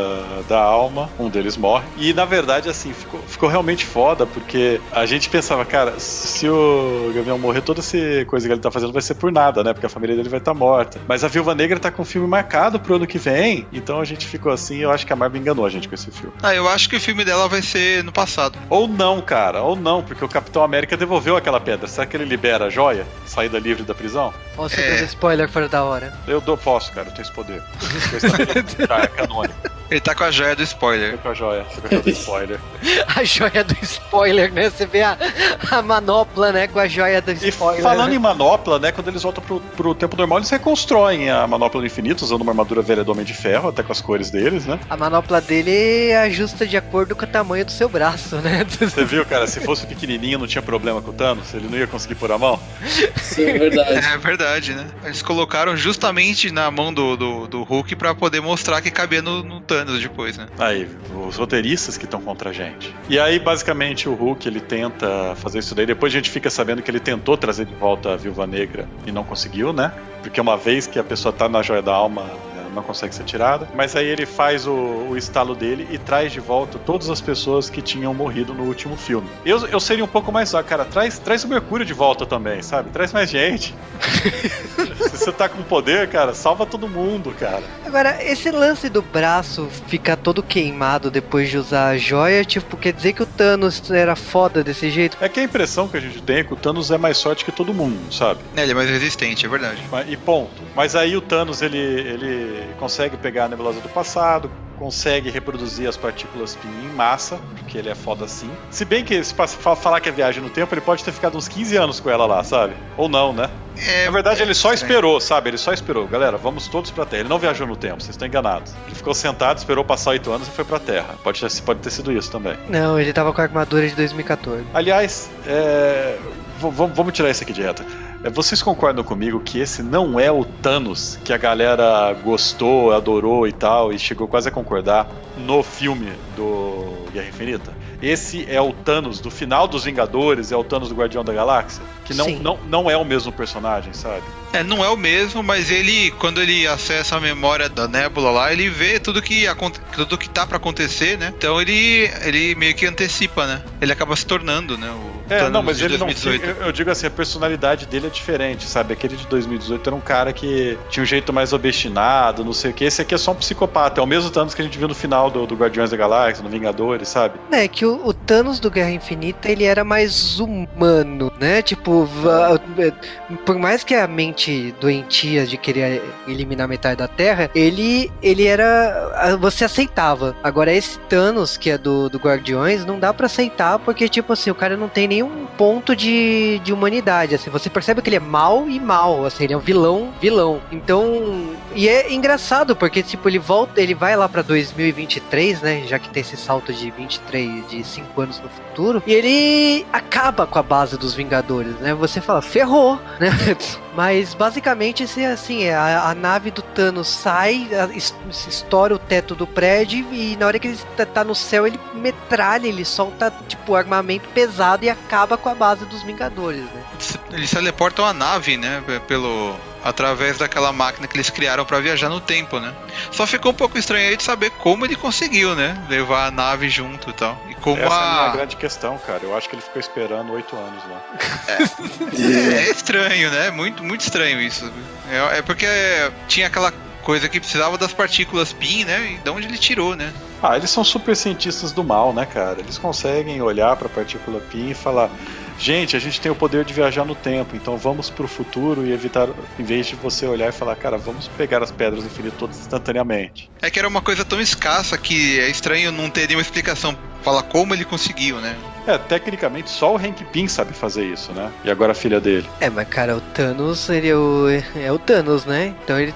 da alma, um deles morre. E na verdade, assim, ficou, ficou realmente foda, porque a gente pensava, cara, se o Gavião morrer, toda essa coisa que ele tá fazendo vai ser por nada, né? Porque a família dele vai estar morta. Mas a Viúva Negra tá com o filme marcado pro ano que vem, então a gente ficou assim, eu acho que a Marvel enganou a gente com esse filme. Ah, eu acho que o filme dela vai ser no passado. Ou não, cara, ou não, porque o Capitão América devolveu aquela pedra. Será que ele libera a joia? Saída livre da prisão? Ó, você deu spoiler fora da hora. Eu dou, posso, cara, eu tenho esse poder. tá, é canônico. Ele tá com a joia do spoiler. Tô com a joia, com a joia do spoiler. A joia do spoiler, né? Você vê a, a manopla, né? Com a joia do E spoiler. falando né? em manopla, né? Quando eles voltam pro, pro tempo normal, eles reconstroem a manopla do infinito usando uma armadura velha do Homem de Ferro, até com as cores deles, né? A manopla dele ajusta de acordo com o tamanho do seu braço, né? Você viu, cara? Se fosse pequenininho, não tinha problema com o Thanos, ele não ia conseguir pôr a mão. Isso é verdade. É verdade, né? Eles colocaram justamente na mão do, do, do Hulk pra poder mostrar que cabia no, no Thanos depois, né? Aí, os roteiristas que estão contra a gente. E aí, basicamente, o Hulk ele tenta fazer isso daí. Depois a gente fica sabendo que ele tentou trazer de volta a Viúva Negra e não conseguiu, né? Porque uma vez que a pessoa tá na joia da alma, não consegue ser tirada. Mas aí ele faz o, o estalo dele e traz de volta todas as pessoas que tinham morrido no último filme. Eu, eu seria um pouco mais só, cara, traz, traz o Mercúrio de volta também, sabe? Traz mais gente. Se você tá com poder, cara, salva todo mundo, cara. Agora, esse lance do braço ficar todo queimado depois de usar a joia, tipo, quer dizer que o Thanos era foda desse jeito? É que a impressão que a gente tem é que o Thanos é mais sorte que todo mundo, sabe? É, ele é mais resistente, é verdade. E ponto. Mas aí o Thanos ele, ele consegue pegar a nebulosa do passado, consegue reproduzir as partículas PIN em massa, porque ele é foda assim. Se bem que se falar que é viagem no tempo, ele pode ter ficado uns 15 anos com ela lá, sabe? Ou não, né? É, Na verdade, ele só é. esperou, sabe? Ele só esperou. Galera, vamos todos pra Terra. Ele não viajou no tempo, vocês estão enganados. Ele ficou sentado, esperou passar oito anos e foi pra Terra. Pode ter, pode ter sido isso também. Não, ele tava com a armadura de 2014. Aliás, é, v- v- vamos tirar isso aqui de reta. É, Vocês concordam comigo que esse não é o Thanos que a galera gostou, adorou e tal, e chegou quase a concordar no filme do Guerra Infinita? Esse é o Thanos do final dos Vingadores, é o Thanos do Guardião da Galáxia? Que não, Sim. não, não é o mesmo personagem, sabe? É, não é o mesmo, mas ele, quando ele acessa a memória da nébula lá, ele vê tudo que, aconte- tudo que tá pra acontecer, né? Então ele, ele meio que antecipa, né? Ele acaba se tornando, né? O É, Thanos não, mas de ele não. 2018. Eu, eu digo assim, a personalidade dele é diferente, sabe? Aquele de 2018 era um cara que tinha um jeito mais obstinado, não sei o que. Esse aqui é só um psicopata. É o mesmo Thanos que a gente viu no final do, do Guardiões da Galáxia, no Vingadores, sabe? É que o, o Thanos do Guerra Infinita ele era mais humano, né? Tipo, va- por mais que a mente doentia de querer eliminar metade da Terra, ele ele era você aceitava. Agora esse Thanos que é do, do Guardiões não dá pra aceitar porque tipo assim o cara não tem nenhum ponto de, de humanidade. Assim, você percebe que ele é mal e mal, assim, ele é um vilão vilão. Então e é engraçado porque tipo ele volta ele vai lá pra 2023, né? Já que tem esse salto de 23 de 5 anos no futuro e ele acaba com a base dos Vingadores, né? Você fala ferrou, né? Mas basicamente esse é assim, a, a nave do Thanos sai, a- es- estoura o teto do prédio e na hora que ele tá, tá no céu ele metralha, ele solta tipo armamento pesado e acaba com a base dos Vingadores, né? Eles teleportam a nave, né? Pelo. Através daquela máquina que eles criaram pra viajar no tempo, né? Só ficou um pouco estranho aí de saber como ele conseguiu, né? Levar a nave junto e tal. E como Essa é a minha a. grande questão, cara. Eu acho que ele ficou esperando oito anos lá. É estranho, né? Muito, muito estranho isso. É, é porque tinha aquela coisa que precisava das partículas PIN, né? E de onde ele tirou, né? Ah, eles são super cientistas do mal, né, cara? Eles conseguem olhar pra partícula PIN e falar: gente, a gente tem o poder de viajar no tempo, então vamos pro futuro e evitar, em vez de você olhar e falar, cara, vamos pegar as pedras do infinito todas instantaneamente. É que era uma coisa tão escassa que é estranho não ter nenhuma explicação. Falar como ele conseguiu, né? É, tecnicamente só o Hank Pym sabe fazer isso, né? E agora a filha dele. É, mas cara, o Thanos, ele é o, é o Thanos, né? Então ele,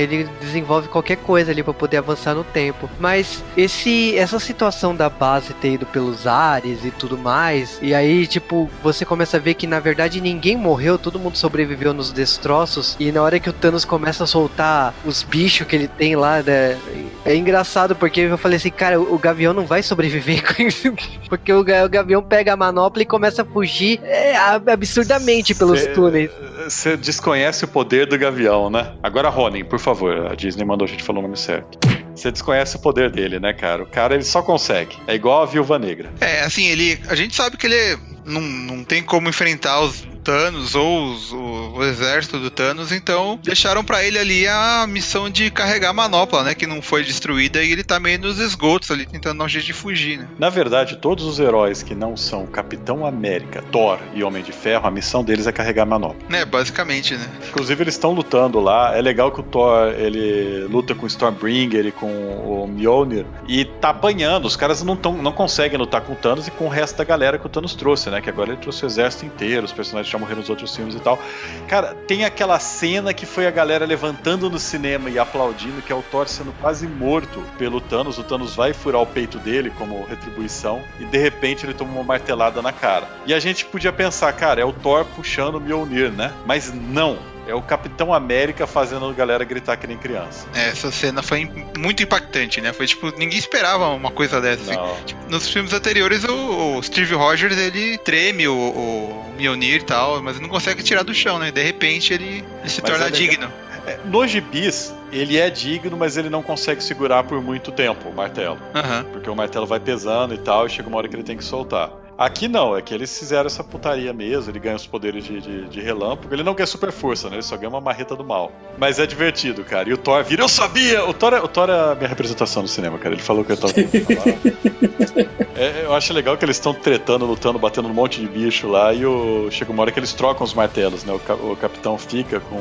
ele desenvolve qualquer coisa ali pra poder avançar no tempo. Mas esse, essa situação da base ter ido pelos ares e tudo mais, e aí, tipo, você começa a ver que na verdade ninguém morreu, todo mundo sobreviveu nos destroços, e na hora que o Thanos começa a soltar os bichos que ele tem lá, né? É engraçado porque eu falei assim, cara, o Gavião não vai sobreviver. Porque o, o Gavião pega a manopla e começa a fugir é, absurdamente pelos Cê- túneis. Você desconhece o poder do Gavião, né? Agora, Ronin, por favor, a Disney mandou a gente falar o nome certo. Você desconhece o poder dele, né, cara? O cara ele só consegue. É igual a Viúva Negra. É, assim, ele. A gente sabe que ele não, não tem como enfrentar os Thanos ou os- o, o exército do Thanos, então deixaram pra ele ali a missão de carregar a manopla, né? Que não foi destruída e ele tá meio nos esgotos ali, tentando dar um jeito de fugir, né? Na verdade, todos os heróis que não são Capitão América, Thor e Homem de Ferro, a missão deles é carregar a manopla. É, basicamente, né? Inclusive, eles estão lutando lá. É legal que o Thor ele luta com o Stormbringer e com o Mjolnir e tá apanhando. Os caras não, tão, não conseguem lutar com o Thanos e com o resto da galera que o Thanos trouxe, né? Que agora ele trouxe o exército inteiro, os personagens já nos outros filmes e tal. Cara, tem aquela cena que foi a galera levantando no cinema e aplaudindo, que é o Thor sendo quase morto pelo Thanos. O Thanos vai furar o peito dele como retribuição e de repente ele toma uma martelada na cara. E a gente podia pensar, cara, é o Thor puxando o Mjolnir, né? Mas não. É o Capitão América fazendo a galera gritar que nem criança. É, essa cena foi muito impactante, né? Foi tipo, ninguém esperava uma coisa dessa. assim. Tipo, nos filmes anteriores, o, o Steve Rogers ele treme o, o Mjolnir e tal, mas não consegue tirar do chão, né? De repente ele, ele se Mas torna é digno. É, No gibis, ele é digno, mas ele não consegue segurar por muito tempo o martelo. Aham. Porque o martelo vai pesando e tal, e chega uma hora que ele tem que soltar. Aqui não, é que eles fizeram essa putaria mesmo, ele ganha os poderes de, de, de relâmpago. Ele não ganha super força, né? Ele só ganha uma marreta do mal. Mas é divertido, cara. E o Thor vira, eu sabia! O Thor é, o Thor é a minha representação no cinema, cara. Ele falou que eu tava É, eu acho legal que eles estão tretando, lutando, batendo um monte de bicho lá, e o... chega uma hora que eles trocam os martelos, né? O, ca- o capitão fica com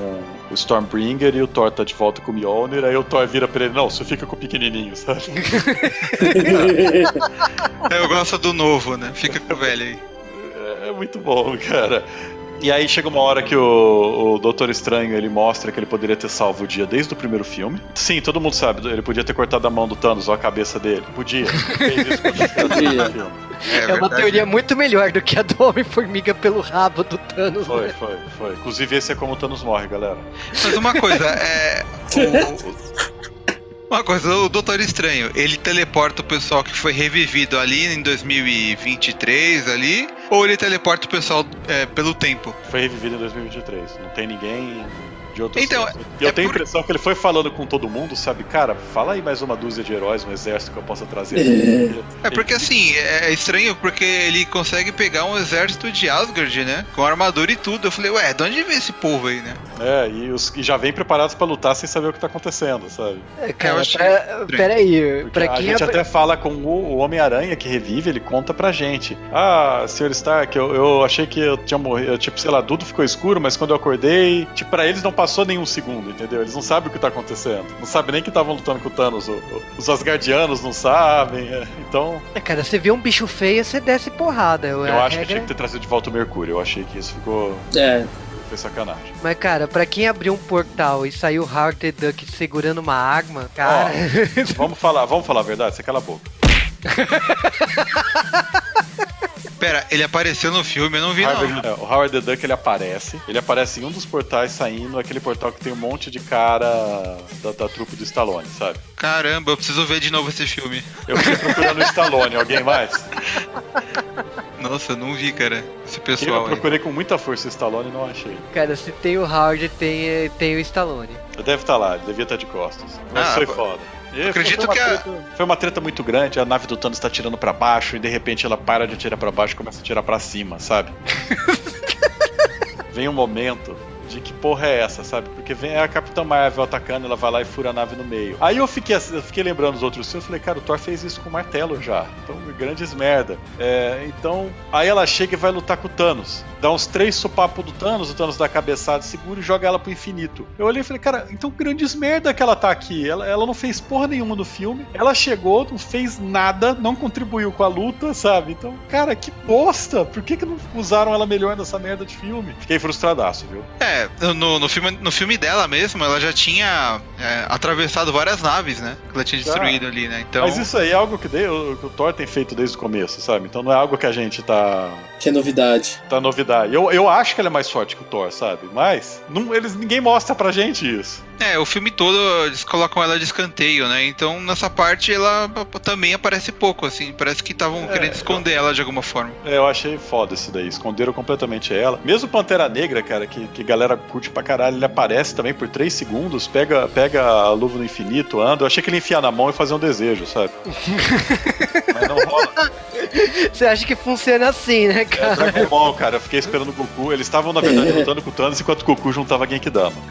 o Stormbringer e o Thor tá de volta com o Mjolnir, aí o Thor vira pra ele, não, você fica com o pequenininho, sabe? Eu gosto do novo, né? Fica com o velho aí. É, é muito bom, cara. E aí chega uma hora que o, o Doutor Estranho ele mostra que ele poderia ter salvo o dia desde o primeiro filme. Sim, todo mundo sabe, ele podia ter cortado a mão do Thanos ou a cabeça dele. Podia. Fez isso Podia. filme. É, uma teoria muito melhor do que a do Homem-Formiga pelo rabo do Thanos. Foi, né? foi, foi. Inclusive esse é como o Thanos morre, galera. Mas uma coisa, é. o- Uma coisa, o Doutor Estranho, ele teleporta o pessoal que foi revivido ali em 2023 ali, ou ele teleporta o pessoal é, pelo tempo? Foi revivido em 2023. Não tem ninguém de outro Então. E eu tenho a impressão que ele foi falando com todo mundo, sabe? Cara, fala aí mais uma dúzia de heróis, um exército que eu possa trazer. É porque assim, é estranho porque ele consegue pegar um exército de Asgard, né? Com armadura e tudo. Eu falei, ué, de onde vem esse povo aí, né? É, e, os, e já vem preparados pra lutar sem saber o que tá acontecendo, sabe? É, cara, pra, peraí, pra a quem gente até fala com o, o Homem-Aranha que revive, ele conta pra gente. Ah, Sr. Stark, eu, eu achei que eu tinha morrido. Tipo, sei lá, tudo ficou escuro, mas quando eu acordei. Tipo, pra eles não passou nenhum segundo, entendeu? Eles não sabem o que tá acontecendo. Não sabem nem que estavam lutando com o Thanos. O- o- os Asgardianos não sabem. é. Então, É, cara, você vê um bicho feio, você desce porrada. eu a acho que regra- tinha que ter trazido de volta o Mercúrio. Eu achei que isso ficou. É. Foi sacanagem. Mas, cara, pra quem abriu um portal e saiu o Howard the Duck segurando uma arma, cara. Vamos falar, vamos falar a verdade? Você cala a boca. Pera, ele apareceu no filme, eu não vi Harvard- não. é, o Howard the Duck ele aparece. Ele aparece em um dos portais saindo, aquele portal que tem um monte de cara da, da trupe do Stallone, sabe? Caramba, eu preciso ver de novo esse filme. Eu fui procurando o Stallone, alguém mais? Nossa, eu não vi, cara. Esse Eu pessoal aí. procurei com muita força o Stallone e não achei. Cara, se tem o Howard, tem, tem o Stallone. Deve estar lá, ele devia estar de costas. Mas Ah, foi foda. E Acredito que a- treta- Foi uma treta muito grande, a nave do Thanos tá tirando pra baixo e de repente ela para de atirar pra baixo e começa a atirar pra cima, sabe? Vem um momento de que porra é essa, sabe? Porque vem a Capitã Marvel atacando, ela vai lá e fura a nave no meio. Aí eu fiquei, eu fiquei lembrando os outros filmes, falei, cara, o Thor fez isso com o martelo já. Então, grandes merda. É, então, aí ela chega e vai lutar com o Thanos. Dá uns três sopapos do Thanos, o Thanos dá a cabeçada, segura e joga ela pro infinito. Eu olhei e falei, cara, então grandes merda que ela tá aqui. Ela, ela não fez porra nenhuma no filme. Ela chegou, não fez nada, não contribuiu com a luta, sabe? Então, cara, que bosta! Por que, que não usaram ela melhor nessa merda de filme? Fiquei frustradaço, viu? É, no, no, filme, no filme dela mesmo, ela já tinha é, atravessado várias naves, né? Que ela tinha destruído ali, né? Então... Mas isso aí é algo que, de, que o Thor tem feito desde o começo, sabe? Então não é algo que a gente tá. Que é novidade. Tá novidade. Eu, eu acho que ela é mais forte que o Thor, sabe? Mas não, eles, ninguém mostra pra gente isso. É, o filme todo eles colocam ela de escanteio, né? Então nessa parte ela também aparece pouco, assim. Parece que estavam É, querendo esconder ela de alguma forma. É, eu achei foda isso daí. Esconderam completamente ela. Mesmo Pantera Negra, cara, que, que galera curte pra caralho, ele aparece também por 3 segundos, pega, pega a luva no infinito, anda. Eu achei que ele ia enfiar na mão e fazer um desejo, sabe? Mas não rola. Você acha que funciona assim, né, É cara? Dragon Ball, cara. Eu fiquei esperando o Goku. Eles estavam, na verdade, lutando com o Thanos enquanto o Goku juntava Genkidama.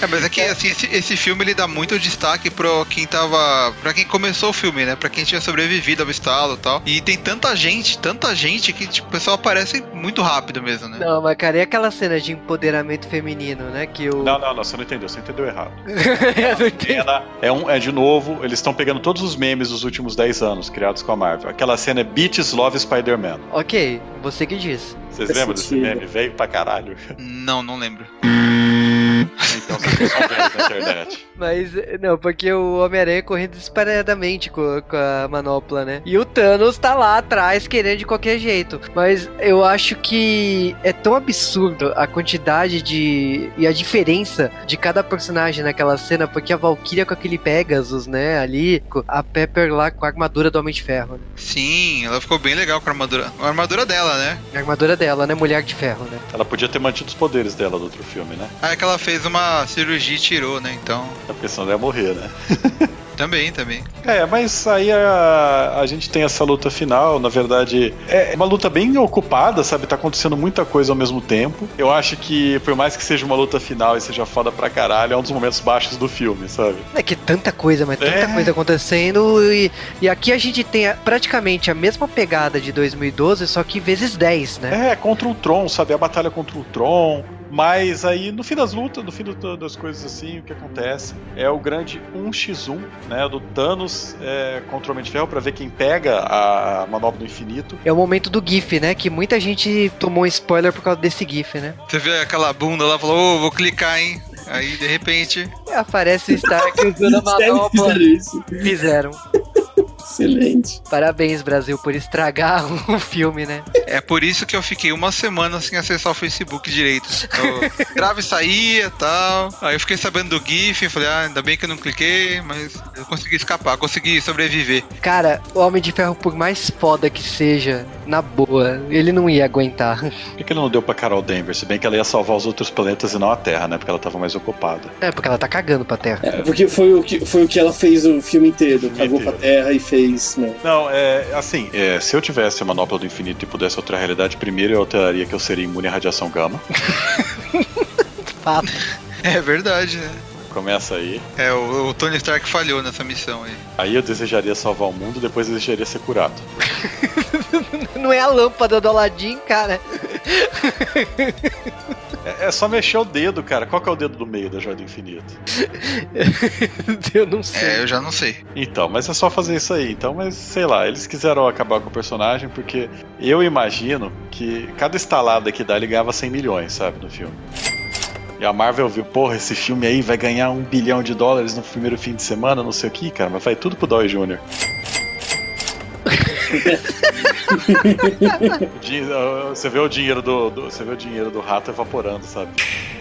É, mas é que assim, esse, esse filme ele dá muito destaque pra quem tava. pra quem começou o filme, né? Pra quem tinha sobrevivido ao estalo e tal. E tem tanta gente, tanta gente que tipo, o pessoal aparece muito rápido mesmo, né? Não, mas cara, e aquela cena de empoderamento feminino, né? Que o. Não, não, não, você não entendeu, você entendeu errado. Eu não entendi. Cena é, um, é de novo, eles estão pegando todos os memes dos últimos 10 anos criados com a Marvel. Aquela cena é Beats Love Spider-Man. Ok, você que diz. Vocês Faz lembram desse sentido. meme? Veio pra caralho. Não, não lembro. Então vocês estão vendo na internet. Mas, não, porque o Homem-Aranha correndo desesperadamente com, com a manopla, né? E o Thanos tá lá atrás querendo de qualquer jeito. Mas eu acho que é tão absurdo a quantidade de. e a diferença de cada personagem naquela cena, porque a Valkyria com aquele Pegasus, né? Ali, com a Pepper lá com a armadura do Homem de Ferro, né? Sim, ela ficou bem legal com a armadura. A armadura dela, né? A armadura dela, né? Mulher de Ferro, né? Ela podia ter mantido os poderes dela do outro filme, né? Ah, é que ela fez uma cirurgia e tirou, né? Então. É porque senão ia morrer, né? Também, também. É, mas aí a, a gente tem essa luta final, na verdade, é uma luta bem ocupada, sabe? Tá acontecendo muita coisa ao mesmo tempo. Eu acho que, por mais que seja uma luta final e seja foda pra caralho, é um dos momentos baixos do filme, sabe? É que tanta coisa, mas tanta É. coisa acontecendo. E, e aqui a gente tem a- praticamente a mesma pegada de 2012, só que vezes 10, né? É, contra o Tron, sabe? A batalha contra o Tron. Mas aí, no fim das lutas, no fim do- das coisas assim, o que acontece é o grande 1x1, né? Do Thanos é, contra o Homem de Ferro pra ver quem pega a manobra do infinito. É o momento do GIF, né? Que muita gente tomou um spoiler por causa desse GIF, né? Você vê aquela bunda lá e falou, ô, vou clicar, hein? Aí, de repente. Aparece o Stark usando a Sério, manopla. fizeram isso. Fizeram. Excelente. Parabéns, Brasil, por estragar o filme, né? É por isso que eu fiquei uma semana sem acessar o Facebook direito. Eu grave saía e tal. Aí eu fiquei sabendo do GIF, falei, ah, ainda bem que eu não cliquei, mas eu consegui escapar, consegui sobreviver. Cara, o Homem de Ferro, por mais foda que seja, na boa, ele não ia aguentar. Por que que ele não deu pra Carol Denver? Se bem que ela ia salvar os outros planetas e não a Terra, né? Porque ela tava mais ocupada. É, porque ela tá cagando pra Terra. É, porque foi o, que, foi o que ela fez o filme inteiro. Cagou pra terra e fez. Né? Não, é assim, é, se eu tivesse a manopla do infinito e pudesse alterar a realidade, primeiro eu alteraria que eu seria imune à radiação gama. Fato. É verdade, né? Começa aí. É, o, o Tony Stark falhou nessa missão aí. Aí eu desejaria salvar o mundo, depois eu desejaria ser curado. Não é a lâmpada do Aladdin, cara. É, é só mexer o dedo, cara. Qual que é o dedo do meio da joia do infinito? Eu não sei. É, eu já não sei. Então, mas é só fazer isso aí. Então, mas sei lá, eles quiseram acabar com o personagem porque eu imagino que cada estalada que dá ele ganhava 100 milhões, sabe, no filme. E a Marvel viu, porra, esse filme aí vai ganhar um bilhão de dólares no primeiro fim de semana, não sei o que, cara, mas vai tudo pro Doy Jr. Você vê o dinheiro do, do- você vê o dinheiro do rato evaporando, sabe?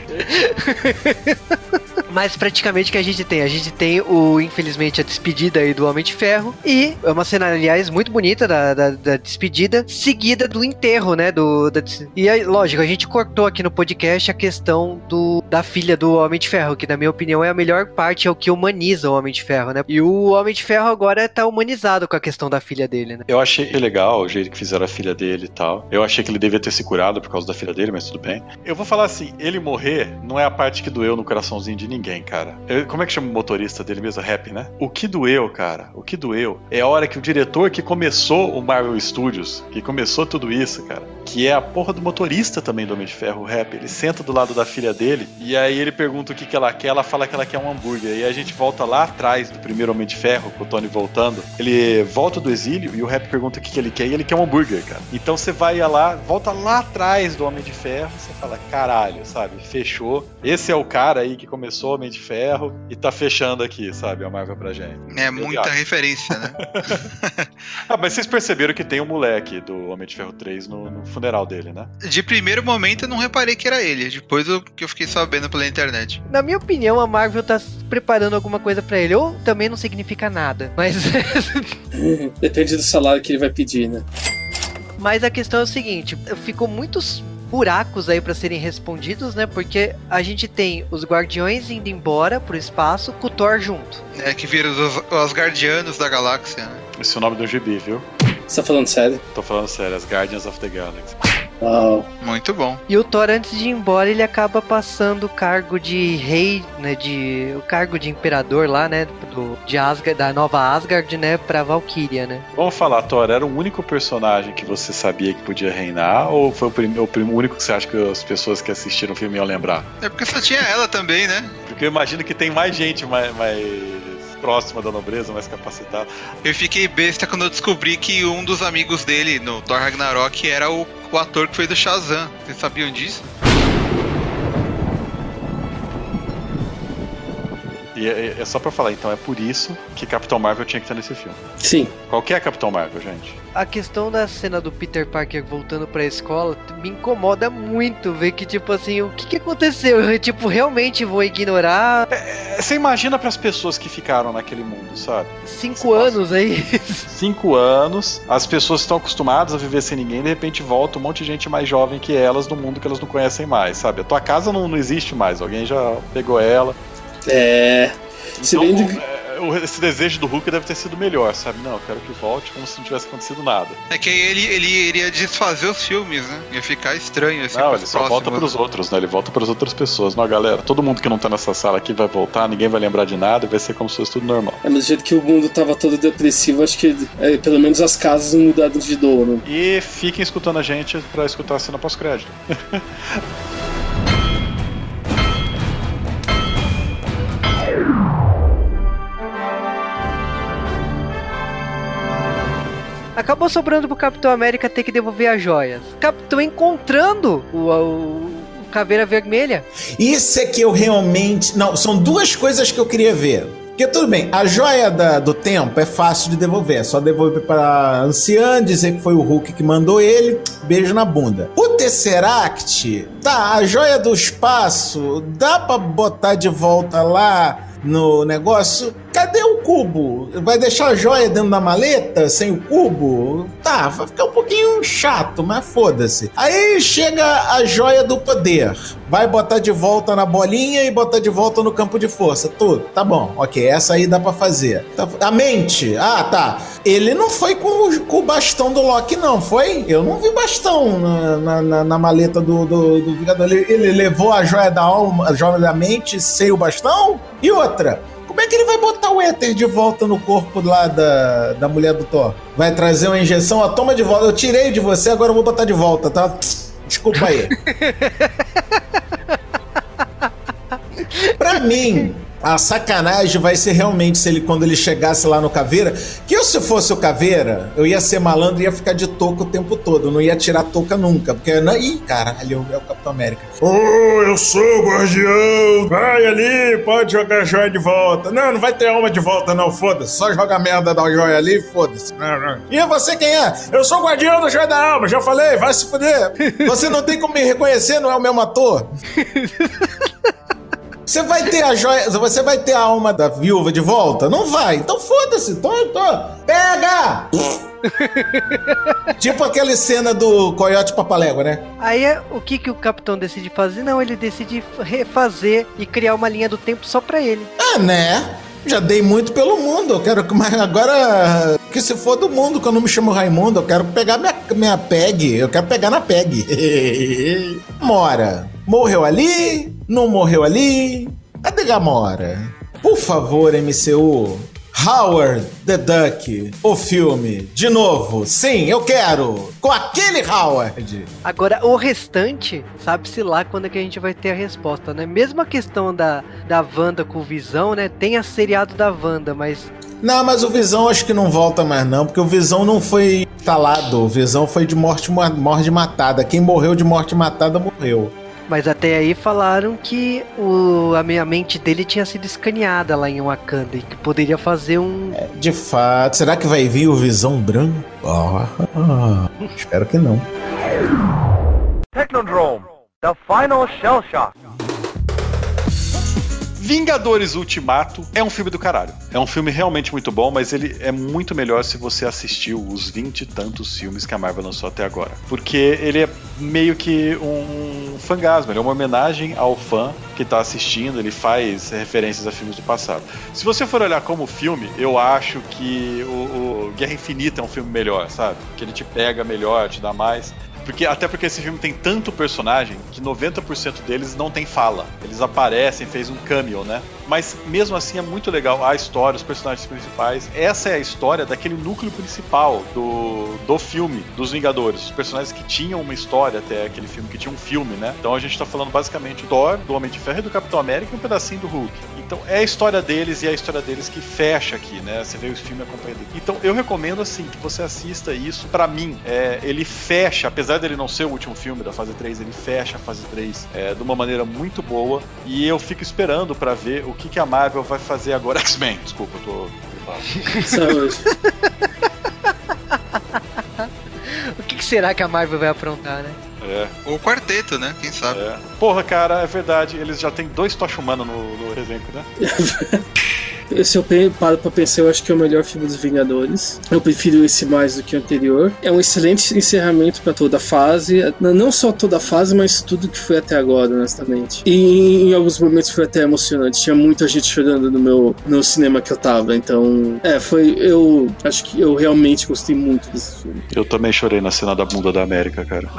Mas praticamente o que a gente tem? A gente tem o, infelizmente, a despedida aí do Homem de Ferro. E é uma cena, aliás, muito bonita da, da, da despedida, seguida do enterro, né? Do, da, e aí, lógico, a gente cortou aqui no podcast a questão do, da filha do Homem de Ferro, que na minha opinião é a melhor parte, é o que humaniza o Homem de Ferro, né? E o Homem de Ferro agora tá humanizado com a questão da filha dele, né? Eu achei legal o jeito que fizeram a filha dele e tal. Eu achei que ele devia ter se curado por causa da filha dele, mas tudo bem. Eu vou falar assim, ele morrer não é a parte que doeu no coraçãozinho de ninguém, cara. Eu- como é que chama o motorista dele mesmo? Rap, né? O que doeu, cara, o que doeu é a hora que o diretor que começou o Marvel Studios, que começou tudo isso, cara, que é a porra do motorista também do Homem de Ferro, o Rap, ele senta do lado da filha dele e aí ele pergunta o que, que ela quer, ela fala que ela quer um hambúrguer. E a gente volta lá atrás do primeiro Homem de Ferro, com o Tony voltando. Ele volta do exílio e o Rap pergunta o que, que ele quer e ele quer um hambúrguer, cara. Então você vai lá, volta lá atrás do Homem de Ferro, você fala, caralho, sabe? Fechou. Esse é o cara aí que começou Homem de Ferro e tá fechando aqui, sabe? A Marvel pra gente. É Eu muita referência, né? Ah, mas vocês perceberam que tem o moleque do Homem de Ferro 3 no, no funeral dele, né? De primeiro momento eu não reparei que era ele. Depois eu, que eu fiquei sabendo pela internet. Na minha opinião, a Marvel tá preparando alguma coisa pra ele. Ou também não significa nada. Mas, Depende do salário que ele vai pedir, né? mas a questão é o seguinte: ficou muitos buracos aí pra serem respondidos, né? Porque a gente tem os Guardiões indo embora pro espaço com o Thor junto. É que viram os, os guardianos da galáxia, né? Esse é o nome do gibi, viu? Você tá falando sério? Tô falando sério, as Guardians of the Galaxy. Uau. Muito bom. E o Thor, antes de ir embora, ele acaba passando o cargo de rei, né? De. O cargo de imperador lá, né? Do, de Asgard, da nova Asgard, né? Pra Valkyria, né? Vamos falar, Thor, era o único personagem que você sabia que podia reinar? Ou foi o, prim- o prim- o único que você acha que as pessoas que assistiram o filme iam lembrar? É porque só tinha ela também, né? Porque eu imagino que tem mais gente mais, mais próxima da nobreza, mais capacitada. Eu fiquei besta quando eu descobri que um dos amigos dele no Thor Ragnarok era o, o ator que fez o Shazam. Vocês sabiam disso? E é, é só pra falar, então, é por isso que Capitão Marvel tinha que estar nesse filme. Sim. Qual que é Capitão Marvel, gente? A questão da cena do Peter Parker voltando pra escola me incomoda muito ver que, tipo assim, o que, que aconteceu? Eu, tipo, realmente vou ignorar É, Você imagina pras pessoas que ficaram naquele mundo, sabe? cinco anos aí. Cinco anos, as pessoas estão acostumadas a viver sem ninguém, de repente volta um monte de gente mais jovem que elas no mundo que elas não conhecem mais, sabe? A tua casa não, não existe mais, alguém já pegou ela. É. Se Então, bem de- é, esse desejo do Hulk deve ter sido melhor, sabe? Não, eu quero que volte como se não tivesse acontecido nada. É que aí ele, ele iria desfazer os filmes, né? Ia ficar estranho assim não, ele só próximos. volta pros outros, né? Ele volta pras outras pessoas. Não, galera, todo mundo que não tá nessa sala aqui vai voltar, ninguém vai lembrar de nada e vai ser como se fosse tudo normal. É, mas do jeito que o mundo tava todo depressivo, acho que é, pelo menos as casas não mudaram de dono. E fiquem escutando a gente pra escutar a cena pós-crédito. Acabou sobrando pro Capitão América ter que devolver as joias. Capitão encontrando o, o, Caveira Vermelha. Isso é que eu realmente. Não, são duas coisas que eu queria ver. Porque tudo bem, a joia da- do tempo é fácil de devolver. É só devolver para anciã, dizer que foi o Hulk que mandou ele, beijo na bunda. O Tesseract, tá, a joia do espaço, dá pra botar de volta lá no negócio? Cadê o cubo? Vai deixar a joia dentro da maleta sem o cubo? Tá, vai ficar um pouquinho chato, mas foda-se. Aí chega a joia do poder. Vai botar de volta na bolinha e botar de volta no campo de força. Tudo, tá bom, ok, essa aí dá pra fazer. Tá- A mente, ah tá. Ele não foi com o, com o bastão do Loki, não, foi? Eu não vi bastão na, na, na- maleta do, do, do Vingador. Ele, ele levou a joia da alma, a joia da mente sem o bastão? E outra, como é que ele vai botar o éter de volta no corpo lá da, da mulher do Thor? Vai trazer uma injeção? Ó, toma de volta. Eu tirei de você, agora eu vou botar de volta, tá? Desculpa aí. pra mim, a sacanagem vai ser realmente se ele, quando ele chegasse lá no Caveira, que eu, se fosse o Caveira, eu ia ser malandro e ia ficar de touca o tempo todo. Não ia tirar touca nunca, porque. Não, ih, caralho, é o Capitão América. Ô, eu sou o guardião! Vai ali, pode jogar a joia de volta. Não, não vai ter alma de volta, não, foda-se. Só joga a merda da joia ali, foda-se. E você quem é? Eu sou o guardião da joia da alma, já falei, vai se fuder. Você não tem como me reconhecer, não é o mesmo ator? Você vai ter a joia, você vai ter a alma da viúva de volta? Não vai. Então foda-se. Tô, tô. Pega! tipo aquela cena do Coyote Papalégua, né? Aí é, o que, que o capitão decide fazer? Não, ele decide refazer e criar uma linha do tempo só pra ele. Ah, né? Já dei muito pelo mundo. Eu quero que. Mas agora. Que se for do mundo, que eu não me chamo Raimundo, eu quero pegar minha, minha PEG. Eu quero pegar na PEG. Mora. Morreu ali? Não morreu ali? Cadê Gamora? Por favor, MCU. Howard the Duck, o filme, de novo. Sim, eu quero! Com aquele Howard! Agora, o restante, sabe-se lá quando é que a gente vai ter a resposta, né? Mesmo a questão da, da Wanda com o Visão, né? Tem a seriado da Wanda, mas não, mas o Visão acho que não volta mais não, porque o Visão não foi instalado. O Visão foi de morte, morte matada. Quem morreu de morte matada morreu. Mas até aí falaram que o, a minha mente dele tinha sido escaneada lá em Wakanda e que poderia fazer um. É, de fato. Será que vai vir o Visão Branco? Ah, espero que não. Technodrome, the final shell shock. Vingadores Ultimato é um filme do caralho. É um filme realmente muito bom, mas ele é muito melhor se você assistiu os vinte e tantos filmes que a Marvel lançou até agora. Porque ele é meio que um fangasma, ele é uma homenagem ao fã que tá assistindo, ele faz referências a filmes do passado. Se você for olhar como filme, eu acho que o, o Guerra Infinita é um filme melhor, sabe? Que ele te pega melhor, te dá mais. Porque, até porque esse filme tem tanto personagem que 90% deles não tem fala. Eles aparecem, fez um cameo, né? Mas mesmo assim é muito legal a história, os personagens principais. Essa é a história daquele núcleo principal do, do filme, dos Vingadores. Os personagens que tinham uma história até aquele filme, que tinha um filme, né? Então a gente tá falando basicamente do Thor, do Homem de Ferro e do Capitão América e um pedacinho do Hulk. Então é a história deles e é a história deles que fecha aqui, né? Você vê o filme acompanhando. Então eu recomendo assim que você assista isso. Para mim, é, ele fecha, apesar dele não ser o último filme da fase 3, ele fecha a fase 3 é, de uma maneira muito boa. E eu fico esperando para ver o que, que a Marvel vai fazer agora. X-Men, desculpa, eu tô. Saúde. o que, será que a Marvel vai aprontar, né? É. Ou o quarteto, né? Quem sabe? É. Porra, cara, é verdade. Eles já têm dois Tocha Humana no, no elenco, né? Se eu paro pra pensar, eu acho que é o melhor filme dos Vingadores. Eu prefiro esse mais do que o anterior. É um excelente encerramento para toda a fase. Não só toda a fase, mas tudo que foi até agora, honestamente. E em alguns momentos foi até emocionante. Tinha muita gente chorando no meu no cinema que eu tava. Então, é, foi. Eu acho que eu realmente gostei muito desse filme. Eu também chorei na cena da bunda da América, cara.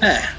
é.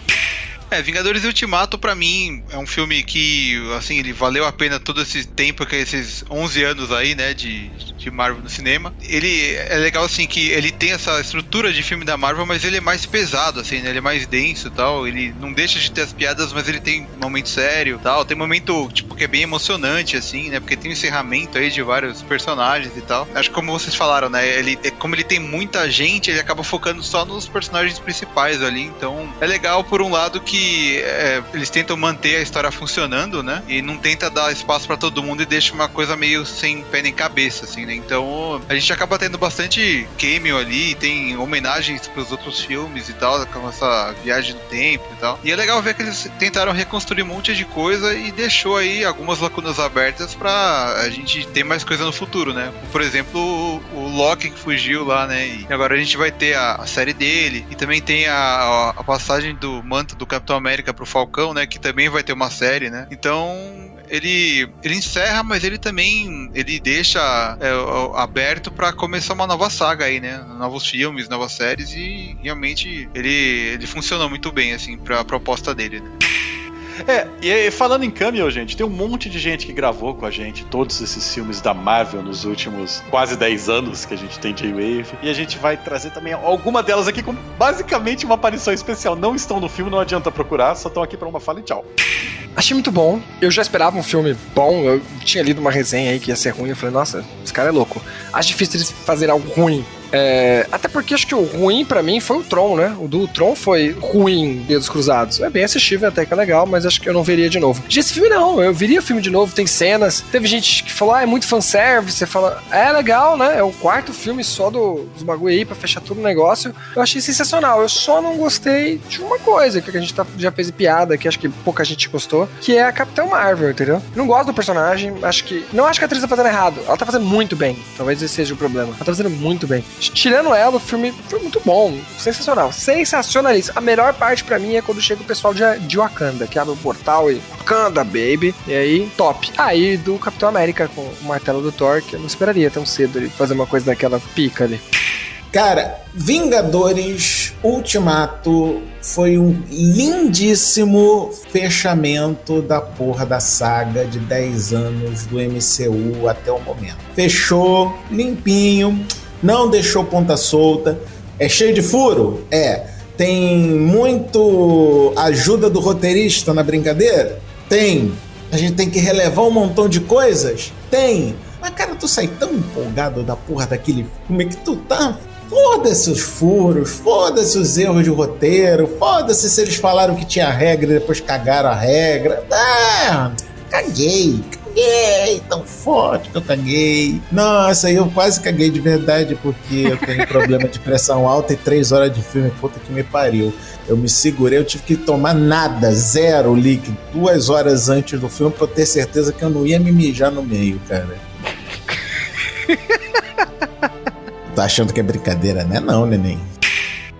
É, Vingadores Ultimato para mim é um filme que, assim, ele valeu a pena todo esse tempo, que esses 11 anos aí, né, de, de Marvel no cinema. Ele é legal, assim, que ele tem essa estrutura de filme da Marvel, mas ele é mais pesado, assim, né, ele é mais denso e tal. Ele não deixa de ter as piadas, mas ele tem momento sério tal. Tem momento, tipo, que é bem emocionante, assim, né, porque tem um encerramento aí de vários personagens e tal. Acho que como vocês falaram, né, ele, é, como ele tem muita gente, ele acaba focando só nos personagens principais ali. Então, é legal, por um lado, que que é, eles tentam manter a história funcionando, né? E não tenta dar espaço para todo mundo e deixa uma coisa meio sem pé nem cabeça, assim, né? Então a gente acaba tendo bastante cameo ali, tem homenagens pros outros filmes e tal, com essa viagem do tempo e tal. E é legal ver que eles tentaram reconstruir um monte de coisa e deixou aí algumas lacunas abertas para a gente ter mais coisa no futuro, né? Por exemplo, o, o Loki que fugiu lá, né? E agora a gente vai ter a, a série dele e também tem a, a passagem do manto do Capitão Capitão América pro Falcão, né? Que também vai ter uma série, né? Então, ele, ele encerra, mas ele também ele deixa é, aberto para começar uma nova saga aí, né? Novos filmes, novas séries e realmente ele, ele funciona muito bem, assim, pra proposta dele, né? É, e falando em cameo, gente, tem um monte de gente que gravou com a gente todos esses filmes da Marvel nos últimos quase 10 anos que a gente tem J-Wave. E a gente vai trazer também alguma delas aqui com basicamente uma aparição especial. Não estão no filme, não adianta procurar, só estão aqui para uma fala e tchau. Achei muito bom. Eu já esperava um filme bom. Eu tinha lido uma resenha aí que ia ser ruim. Eu falei, nossa, esse cara é louco. Acho difícil eles fazerem algo ruim É, até porque acho que o ruim pra mim foi o Tron, né? O do Tron foi ruim, Dedos Cruzados. É bem assistível, até que é legal, mas acho que eu não veria de novo. Já esse filme não, eu viria o filme de novo, tem cenas. Teve gente que falou, ah, é muito fanservice. Você fala, é legal, né? É o quarto filme só do, dos bagulho aí pra fechar todo o negócio. Eu achei sensacional. Eu só não gostei de uma coisa que a gente tá, já fez piada, que acho que pouca gente gostou, que é a Capitã Marvel, entendeu? Não gosto do personagem, acho que. Não acho que a atriz tá fazendo errado. Ela tá fazendo muito bem. Talvez esse seja o problema. Ela tá fazendo muito bem. Tirando ela, o filme foi muito bom. Sensacional. Sensacionalista. A melhor parte para mim é quando chega o pessoal de, de Wakanda, que abre o portal e. Wakanda, baby. E aí, top. Aí do Capitão América com o martelo do Thor, que eu não esperaria tão cedo ele fazer uma coisa daquela pica ali. Cara, Vingadores Ultimato foi um lindíssimo fechamento da porra da saga de 10 anos do MCU até o momento. Fechou limpinho, não deixou ponta solta. É cheio de furo? É. Tem muito ajuda do roteirista na brincadeira? Tem. A gente tem que relevar um montão de coisas? Tem. Mas, cara, tu sai tão empolgado da porra daquele filme que tu tá Foda-se os furos, foda-se os erros de roteiro, foda-se se eles falaram que tinha regra e depois cagaram a regra. Ah, caguei, caguei, tão forte que eu caguei. Nossa, eu quase caguei de verdade porque eu tenho problema de pressão alta e três horas de filme, puta que me pariu. Eu me segurei, eu tive que tomar nada, zero líquido, duas horas antes do filme pra eu ter certeza que eu não ia me mijar no meio, cara. Tá achando que é brincadeira, né? Não, neném.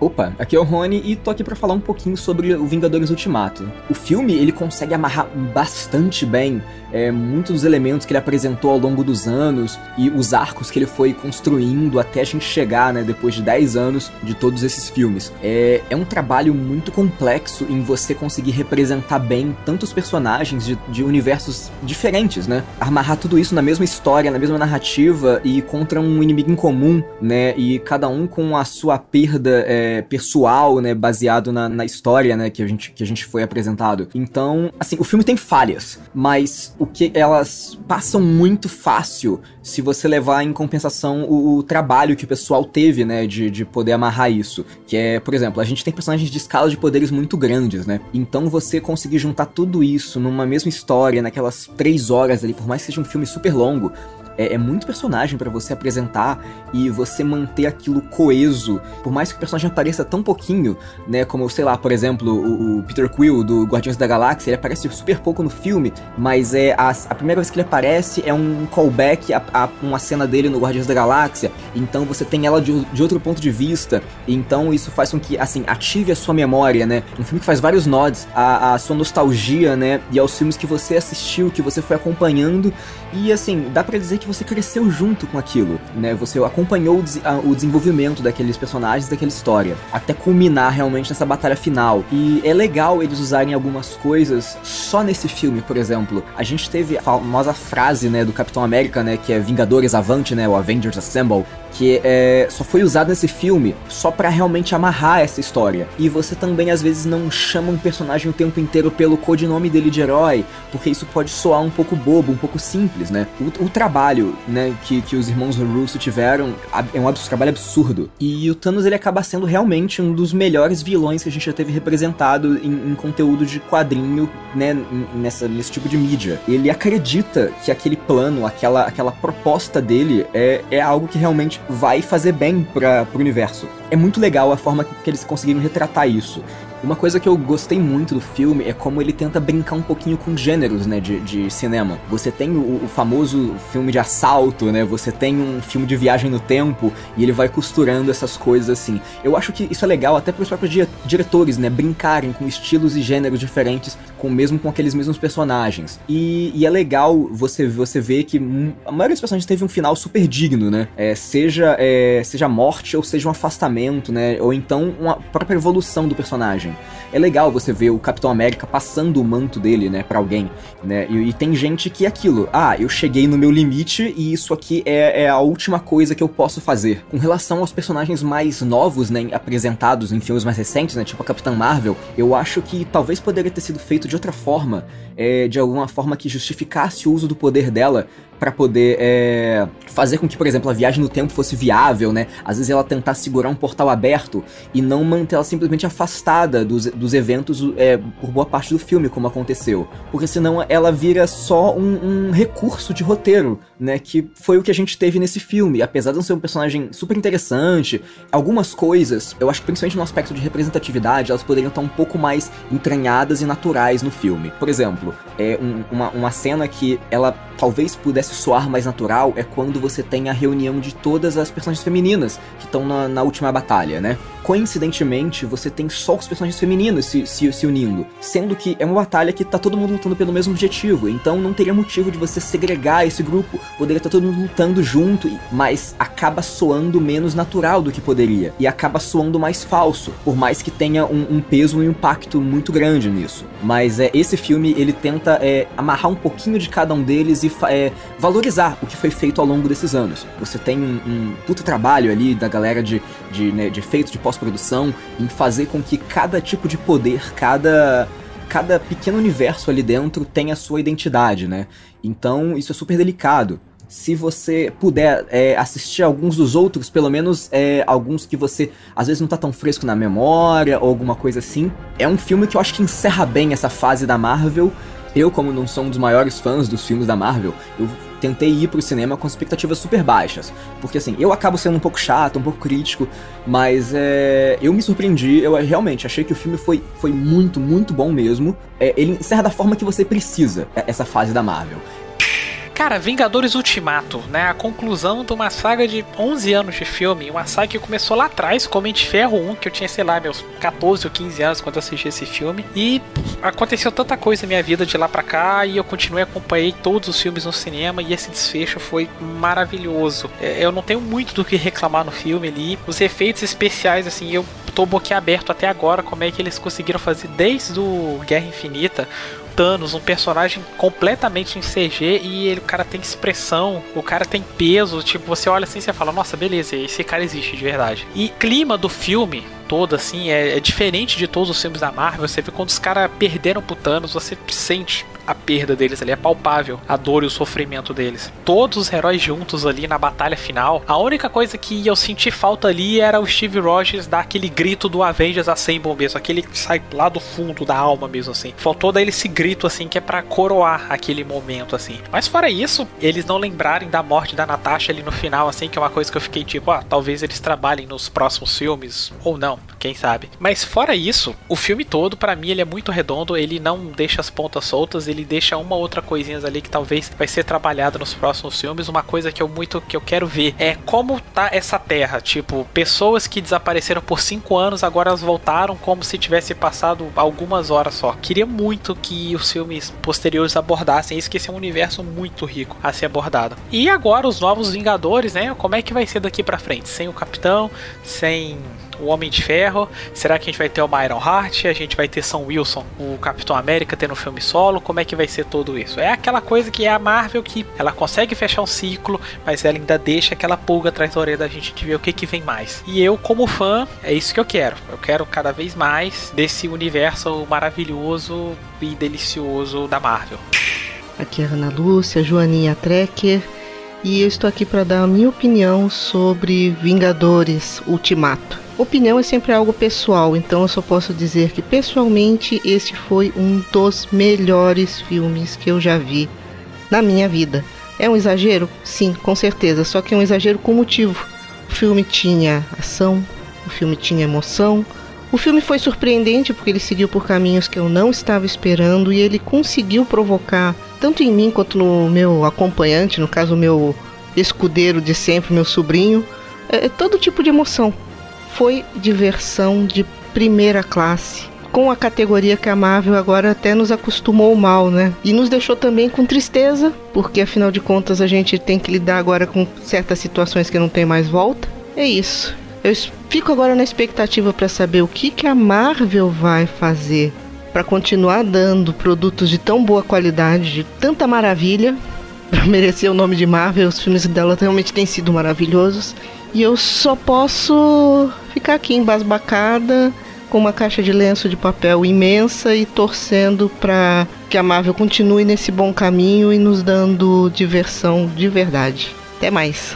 Opa, aqui é o Rony e tô aqui para falar um pouquinho sobre o Vingadores Ultimato. O filme ele consegue amarrar bastante bem é, muitos dos elementos que ele apresentou ao longo dos anos e os arcos que ele foi construindo até a gente chegar, né, depois de 10 anos de todos esses filmes. É, é um trabalho muito complexo em você conseguir representar bem tantos personagens de, de universos diferentes, né? Amarrar tudo isso na mesma história, na mesma narrativa e contra um inimigo em comum, né? E cada um com a sua perda é, pessoal, né, baseado na, na história, né, que a, gente, que a gente foi apresentado. Então, assim, o filme tem falhas, mas o que elas passam muito fácil se você levar em compensação o, o, trabalho que o pessoal teve, né, de, de poder amarrar isso. Que é, por exemplo, a gente tem personagens de escala de poderes muito grandes, né? Então você conseguir juntar tudo isso numa mesma história, naquelas três horas ali, por mais que seja um filme super longo, é, é muito personagem para você apresentar e você manter aquilo coeso. Por mais que o personagem apareça tão pouquinho, né? Como, sei lá, por exemplo, o, o Peter Quill do Guardiões da Galáxia, ele aparece super pouco no filme, mas é a, a primeira vez que ele aparece é um callback a, a, uma cena dele no Guardiões da Galáxia. Então você tem ela de, de outro ponto de vista. Então isso faz com que, assim, ative a sua memória, né? Um filme que faz vários nods à, à sua nostalgia, né? E aos filmes que você assistiu, que você foi acompanhando. E assim, dá para dizer que você cresceu junto com aquilo, né? Você acompanhou o, desenvolvimento daqueles personagens, daquela história, até culminar realmente nessa batalha final. E é legal eles usarem algumas coisas só nesse filme, por exemplo. A gente teve a famosa frase, né, do Capitão América, né, que é Vingadores Avante, né, o Avengers Assemble, que é, só foi usado nesse filme só para realmente amarrar essa história. E você também às vezes não chama um personagem o tempo inteiro pelo codinome dele de herói, porque isso pode soar um pouco bobo, um pouco simples, né? O, o trabalho, né, que, que os irmãos Russo tiveram é um trabalho absurdo. E o Thanos ele acaba sendo realmente um dos melhores vilões que a gente já teve representado em, em conteúdo de quadrinho, né, nessa, nesse tipo de mídia. Ele acredita que aquele plano, aquela, aquela proposta dele é, é algo que realmente vai fazer bem para o universo. É muito legal a forma que eles conseguiram retratar isso. Uma coisa que eu gostei muito do filme é como ele tenta brincar um pouquinho com gêneros, né, de, de cinema. Você tem o, o, famoso filme de assalto, né, você tem um filme de viagem no tempo, e ele vai costurando essas coisas assim. Eu acho que isso é legal até para os próprios diretores, né, brincarem com estilos e gêneros diferentes, com mesmo com aqueles mesmos personagens. E, e é legal você, você ver que a maioria dos personagens teve um final super digno, né, é, seja, é, seja morte ou seja um afastamento, né, ou então uma própria evolução do personagem personagem. É legal você ver o Capitão América passando o manto dele, né, para alguém, né? E, e, tem gente que é aquilo, ah, eu cheguei no meu limite e isso aqui é, é, a última coisa que eu posso fazer. Com relação aos personagens mais novos, né, apresentados em filmes mais recentes, né, tipo a Capitã Marvel, eu acho que talvez poderia ter sido feito de outra forma, é, de alguma forma que justificasse o uso do poder dela para poder é, fazer com que, por exemplo, a viagem no tempo fosse viável, né? Às vezes ela tentar segurar um portal aberto e não manter ela simplesmente afastada dos, dos eventos é, por boa parte do filme, como aconteceu. Porque senão ela vira só um, um recurso de roteiro, né? Que foi o que a gente teve nesse filme. Apesar de não ser um personagem super interessante, algumas coisas, eu acho que principalmente no aspecto de representatividade, elas poderiam estar um pouco mais entranhadas e naturais no filme. Por exemplo, é um, uma, uma cena que ela talvez pudesse soar mais natural é quando você tem a reunião de todas as personagens femininas que estão na, na, última batalha, né? Coincidentemente, você tem só os personagens femininos se, se, se, unindo, sendo que é uma batalha que tá todo mundo lutando pelo mesmo objetivo, então não teria motivo de você segregar esse grupo, poderia estar tá todo mundo lutando junto, mas acaba soando menos natural do que poderia, e acaba soando mais falso, por mais que tenha um, um peso e um impacto muito grande nisso. Mas é, esse filme, ele tenta é, amarrar um pouquinho de cada um deles e é, valorizar o que foi feito ao longo desses anos. Você tem um, um puto trabalho ali da galera de, de, né, de efeitos de pós-produção em fazer com que cada tipo de poder, cada cada pequeno universo ali dentro tenha a sua identidade, né? Então isso é super delicado. Se você puder é, assistir alguns dos outros, pelo menos é, alguns que você às vezes não tá tão fresco na memória ou alguma coisa assim, é um filme que eu acho que encerra bem essa fase da Marvel. Eu, como não sou um dos maiores fãs dos filmes da Marvel, eu tentei ir pro cinema com expectativas super baixas. Porque assim, eu acabo sendo um pouco chato, um pouco crítico, mas é, eu me surpreendi, eu realmente achei que o filme foi, foi muito, muito bom mesmo. É, ele encerra da forma que você precisa, é, essa fase da Marvel. Cara, Vingadores Ultimato, né? A conclusão de uma saga de 11 anos de filme. Uma saga que começou lá atrás, como de Ferro 1, que eu tinha, sei lá, meus 14 ou 15 anos quando assisti esse filme. E aconteceu tanta coisa na minha vida de lá pra cá e eu continuei acompanhei todos os filmes no cinema e esse desfecho foi maravilhoso. É, eu não tenho muito do que reclamar no filme ali. Os efeitos especiais, assim, eu tô boquiaberto até agora como é que eles conseguiram fazer desde o Guerra Infinita Thanos, um personagem completamente em CG e ele, o cara tem expressão, o cara tem peso, tipo, você olha assim e você fala, nossa, beleza, esse cara existe de verdade. E clima do filme, todo, assim, é, é, diferente de todos os filmes da Marvel. Você vê quando os caras perderam pro Thanos, você sente a perda deles ali, é palpável a dor e o sofrimento deles. Todos os heróis juntos ali na batalha final. A única coisa que eu senti falta ali era o Steve Rogers dar aquele grito do Avengers Assemble mesmo, aquele que sai lá do fundo da alma mesmo, assim. Faltou daí esse grito, assim, que é para coroar aquele momento, assim. Mas fora isso, eles não lembrarem da morte da Natasha ali no final, assim, que é uma coisa que eu fiquei tipo, ah, talvez eles trabalhem nos próximos filmes, ou não, quem sabe. Mas fora isso, o filme todo, para mim, ele é muito redondo, ele não deixa as pontas soltas, ele ele deixa uma outra coisinha ali que talvez vai ser trabalhada nos próximos filmes. Uma coisa que eu muito que eu quero ver é como tá essa terra. Tipo, pessoas que desapareceram por cinco anos, agora elas voltaram como se tivesse passado algumas horas só. Queria muito que os filmes posteriores abordassem isso, que esse é um universo muito rico a ser abordado. E agora os novos Vingadores, né? Como é que vai ser daqui para frente? Sem o Capitão, sem o Homem de Ferro? Será que a gente vai ter o Iron Heart? A gente vai ter Sam Wilson, o Capitão América, tendo um filme solo? Como é que vai ser tudo isso? É aquela coisa que é a Marvel que ela consegue fechar um ciclo, mas ela ainda deixa aquela pulga atrás da orelha da gente de ver o que, que vem mais. E eu, como fã, é isso que eu quero. Eu quero cada vez mais desse universo maravilhoso e delicioso da Marvel. Aqui é a Ana Lúcia, Joaninha Trekker e eu estou aqui para dar a minha opinião sobre Vingadores Ultimato. Opinião é sempre algo pessoal, então eu só posso dizer que pessoalmente esse foi um dos melhores filmes que eu já vi na minha vida. É um exagero? Sim, com certeza, só que é um exagero com motivo. O filme tinha ação, o filme tinha emoção, o filme foi surpreendente porque ele seguiu por caminhos que eu não estava esperando e ele conseguiu provocar, tanto em mim quanto no meu acompanhante, no caso, meu escudeiro de sempre, meu sobrinho, é, todo tipo de emoção foi diversão de primeira classe. Com a categoria que a Marvel agora até nos acostumou mal, né? E nos deixou também com tristeza, porque afinal de contas a gente tem que lidar agora com certas situações que não tem mais volta. É isso. Eu fico agora na expectativa para saber o que, que a Marvel vai fazer para continuar dando produtos de tão boa qualidade, de tanta maravilha, para merecer o nome de Marvel. Os filmes dela realmente têm sido maravilhosos. E eu só posso ficar aqui embasbacada, com uma caixa de lenço de papel imensa e torcendo para que a Marvel continue nesse bom caminho e nos dando diversão de verdade. Até mais.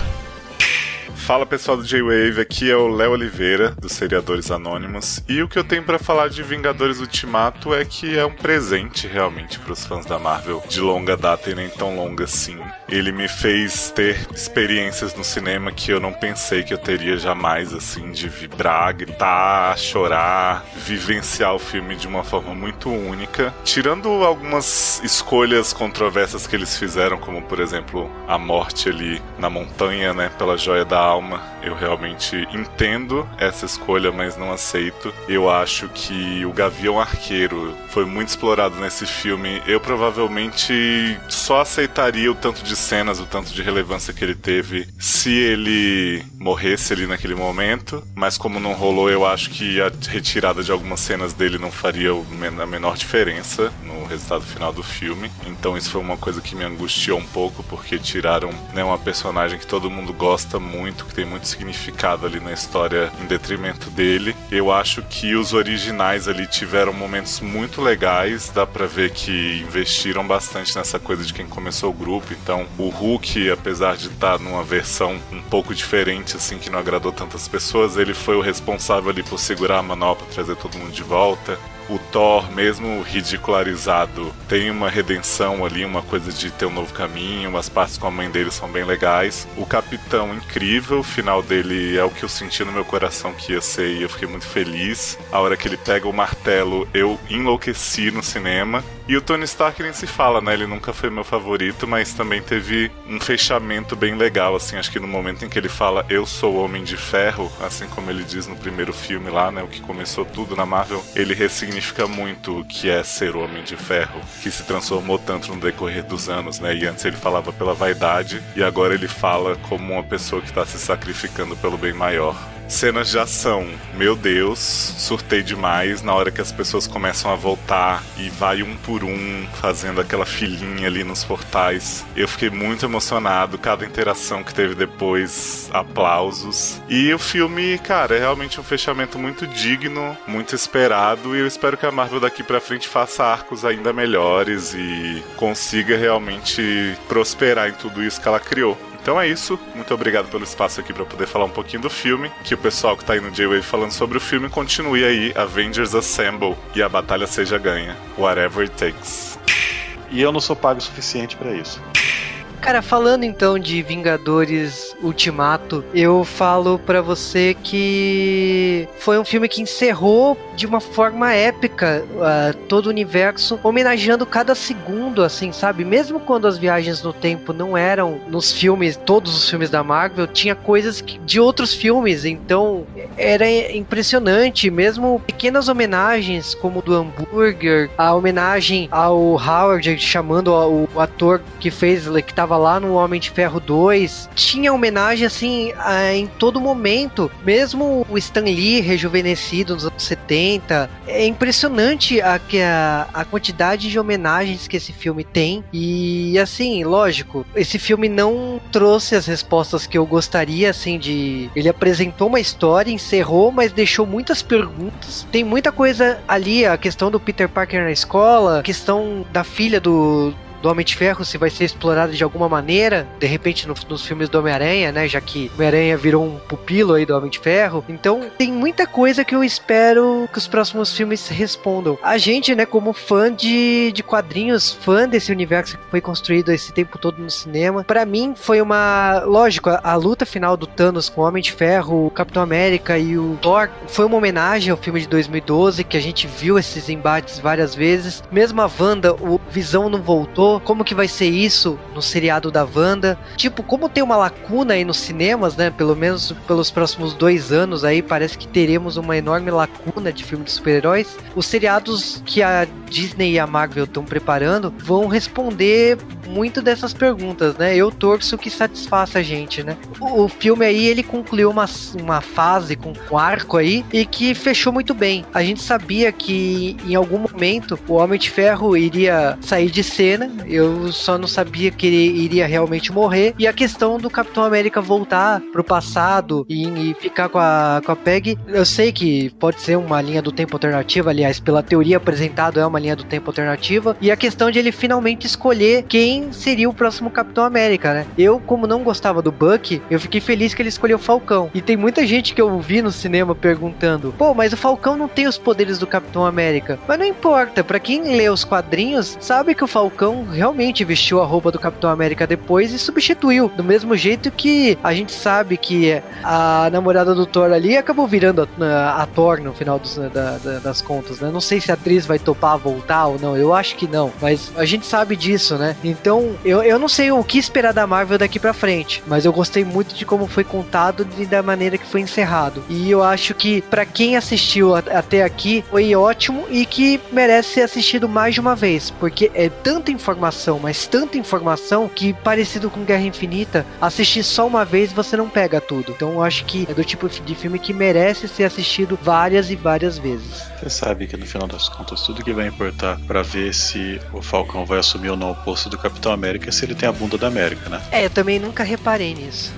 Fala pessoal do J-Wave, aqui é o Léo Oliveira, dos Seriadores Anônimos. E o que eu tenho para falar de Vingadores Ultimato é que é um presente realmente para os fãs da Marvel, de longa data e nem tão longa assim. Ele me fez ter experiências no cinema que eu não pensei que eu teria jamais, assim, de vibrar, gritar, chorar, vivenciar o filme de uma forma muito única. Tirando algumas escolhas controversas que eles fizeram, como por exemplo a morte ali na montanha, né, pela joia da alma. Eu realmente entendo essa escolha, mas não aceito. Eu acho que o Gavião Arqueiro foi muito explorado nesse filme. Eu provavelmente só aceitaria o tanto de cenas, o tanto de relevância que ele teve se ele morresse ali naquele momento. Mas como não rolou, eu acho que a retirada de algumas cenas dele não faria a menor diferença no resultado final do filme. Então isso foi uma coisa que me angustiou um pouco, porque tiraram né, uma personagem que todo mundo gosta muito que tem muito significado ali na história em detrimento dele. Eu acho que os originais ali tiveram momentos muito legais, dá pra ver que investiram bastante nessa coisa de quem começou o grupo. Então, o Hulk, apesar de estar numa versão um pouco diferente, assim, que não agradou tantas pessoas, ele foi o responsável ali por segurar a manopla, trazer todo mundo de volta o Thor, mesmo ridicularizado, tem uma redenção ali, uma coisa de ter um novo caminho, as partes com a mãe dele são bem legais. O Capitão, incrível, o final dele é o que eu senti no meu coração que ia ser e eu fiquei muito feliz. A hora que ele pega o martelo, eu enlouqueci no cinema. E o Tony Stark nem se fala, né? Ele nunca foi meu favorito, mas também teve um fechamento bem legal, assim. Acho que no momento em que ele fala Eu sou Homem de Ferro, assim como ele diz no primeiro filme lá, né? O que começou tudo na Marvel, ele ressignifica muito o que é ser Homem de Ferro, que se transformou tanto no decorrer dos anos, né? E antes ele falava pela vaidade, e agora ele fala como uma pessoa que está se sacrificando pelo bem maior. Cenas de ação, meu Deus, surtei demais na hora que as pessoas começam a voltar e vai um por um fazendo aquela filinha ali nos portais. Eu fiquei muito emocionado, cada interação que teve depois, aplausos. E o filme, cara, é realmente um fechamento muito digno, muito esperado e eu espero que a Marvel daqui para frente faça arcos ainda melhores e consiga realmente prosperar em tudo isso que ela criou. Então é isso. Muito obrigado pelo espaço aqui para poder falar um pouquinho do filme. Que o pessoal que tá aí no J-Wave falando sobre o filme continue aí. Avengers Assemble e a batalha seja ganha. Whatever it takes. E eu não sou pago o suficiente para isso. Cara, falando então de Vingadores Ultimato, eu falo para você que foi um filme que encerrou de uma forma épica uh, todo o universo, homenageando cada segundo, assim, sabe? Mesmo quando as viagens no tempo não eram nos filmes, todos os filmes da Marvel, tinha coisas de outros filmes, então era impressionante, mesmo pequenas homenagens, como do hambúrguer, a homenagem ao Howard chamando o ator que fez, que tava lá no Homem de Ferro 2, tinha homenagem assim em todo momento, mesmo o Stan Lee rejuvenescido nos anos 70. É impressionante a, a, a quantidade de homenagens que esse filme tem. E assim, lógico, esse filme não trouxe as respostas que eu gostaria, assim, de. Ele apresentou uma história, encerrou, mas deixou muitas perguntas. Tem muita coisa ali, a questão do Peter Parker na escola, a questão da filha do, do Homem de Ferro se vai ser explorado de alguma maneira, de repente no, nos filmes do Homem-Aranha, né? Já que Homem-Aranha virou um pupilo aí do Homem de Ferro. Então tem muita coisa que eu espero que os próximos filmes respondam. A gente, né, como fã de, de quadrinhos, fã desse universo que foi construído esse tempo todo no cinema, para mim foi uma. Lógico, a, a, luta final do Thanos com o Homem de Ferro, o Capitão América e o Thor foi uma homenagem ao filme de 2012, que a gente viu esses embates várias vezes. Mesmo a Wanda, o Visão não voltou como que vai ser isso no seriado da Wanda. Tipo, como tem uma lacuna aí nos cinemas, né? Pelo menos pelos próximos dois anos aí, parece que teremos uma enorme lacuna de filme de super-heróis. Os seriados que a Disney e a Marvel estão preparando vão responder muito dessas perguntas, né? Eu torço que satisfaça a gente, né? O, o filme aí, ele concluiu uma, uma fase com um arco aí e que fechou muito bem. A gente sabia que em algum momento o Homem de Ferro iria sair de cena, eu só não sabia que ele iria realmente morrer. E a questão do Capitão América voltar pro passado e, e ficar com a, com a Peg, eu sei que pode ser uma linha do tempo alternativa, aliás, pela teoria apresentada é uma linha do tempo alternativa. E a questão de ele finalmente escolher quem seria o próximo Capitão América, né? Eu, como não gostava do Buck, eu fiquei feliz que ele escolheu o Falcão. E tem muita gente que eu vi no cinema perguntando: pô, mas o Falcão não tem os poderes do Capitão América. Mas não importa, para quem lê os quadrinhos, sabe que o Falcão realmente vestiu a roupa do Capitão América depois e substituiu. Do mesmo jeito que a gente sabe que a namorada do Thor ali acabou virando a, a Thor no final dos, da, da, das contas, né? Não sei se a atriz vai topar voltar ou não, eu acho que não, mas a gente sabe disso, né? Então, eu, eu não sei o que esperar da Marvel daqui pra frente, mas eu gostei muito de como foi contado e da maneira que foi encerrado. E eu acho que para quem assistiu a, até aqui foi ótimo e que merece ser assistido mais de uma vez, porque é tanta informação, mas tanta informação que parecido com Guerra Infinita, assistir só uma vez você não pega tudo. Então eu acho que é do tipo de filme que merece ser assistido várias e várias vezes. Você sabe que no final das contas, tudo que vai importar para ver se o Falcão vai assumir ou não o posto do Capitão América é se ele tem a bunda da América, né? É, eu também nunca reparei nisso.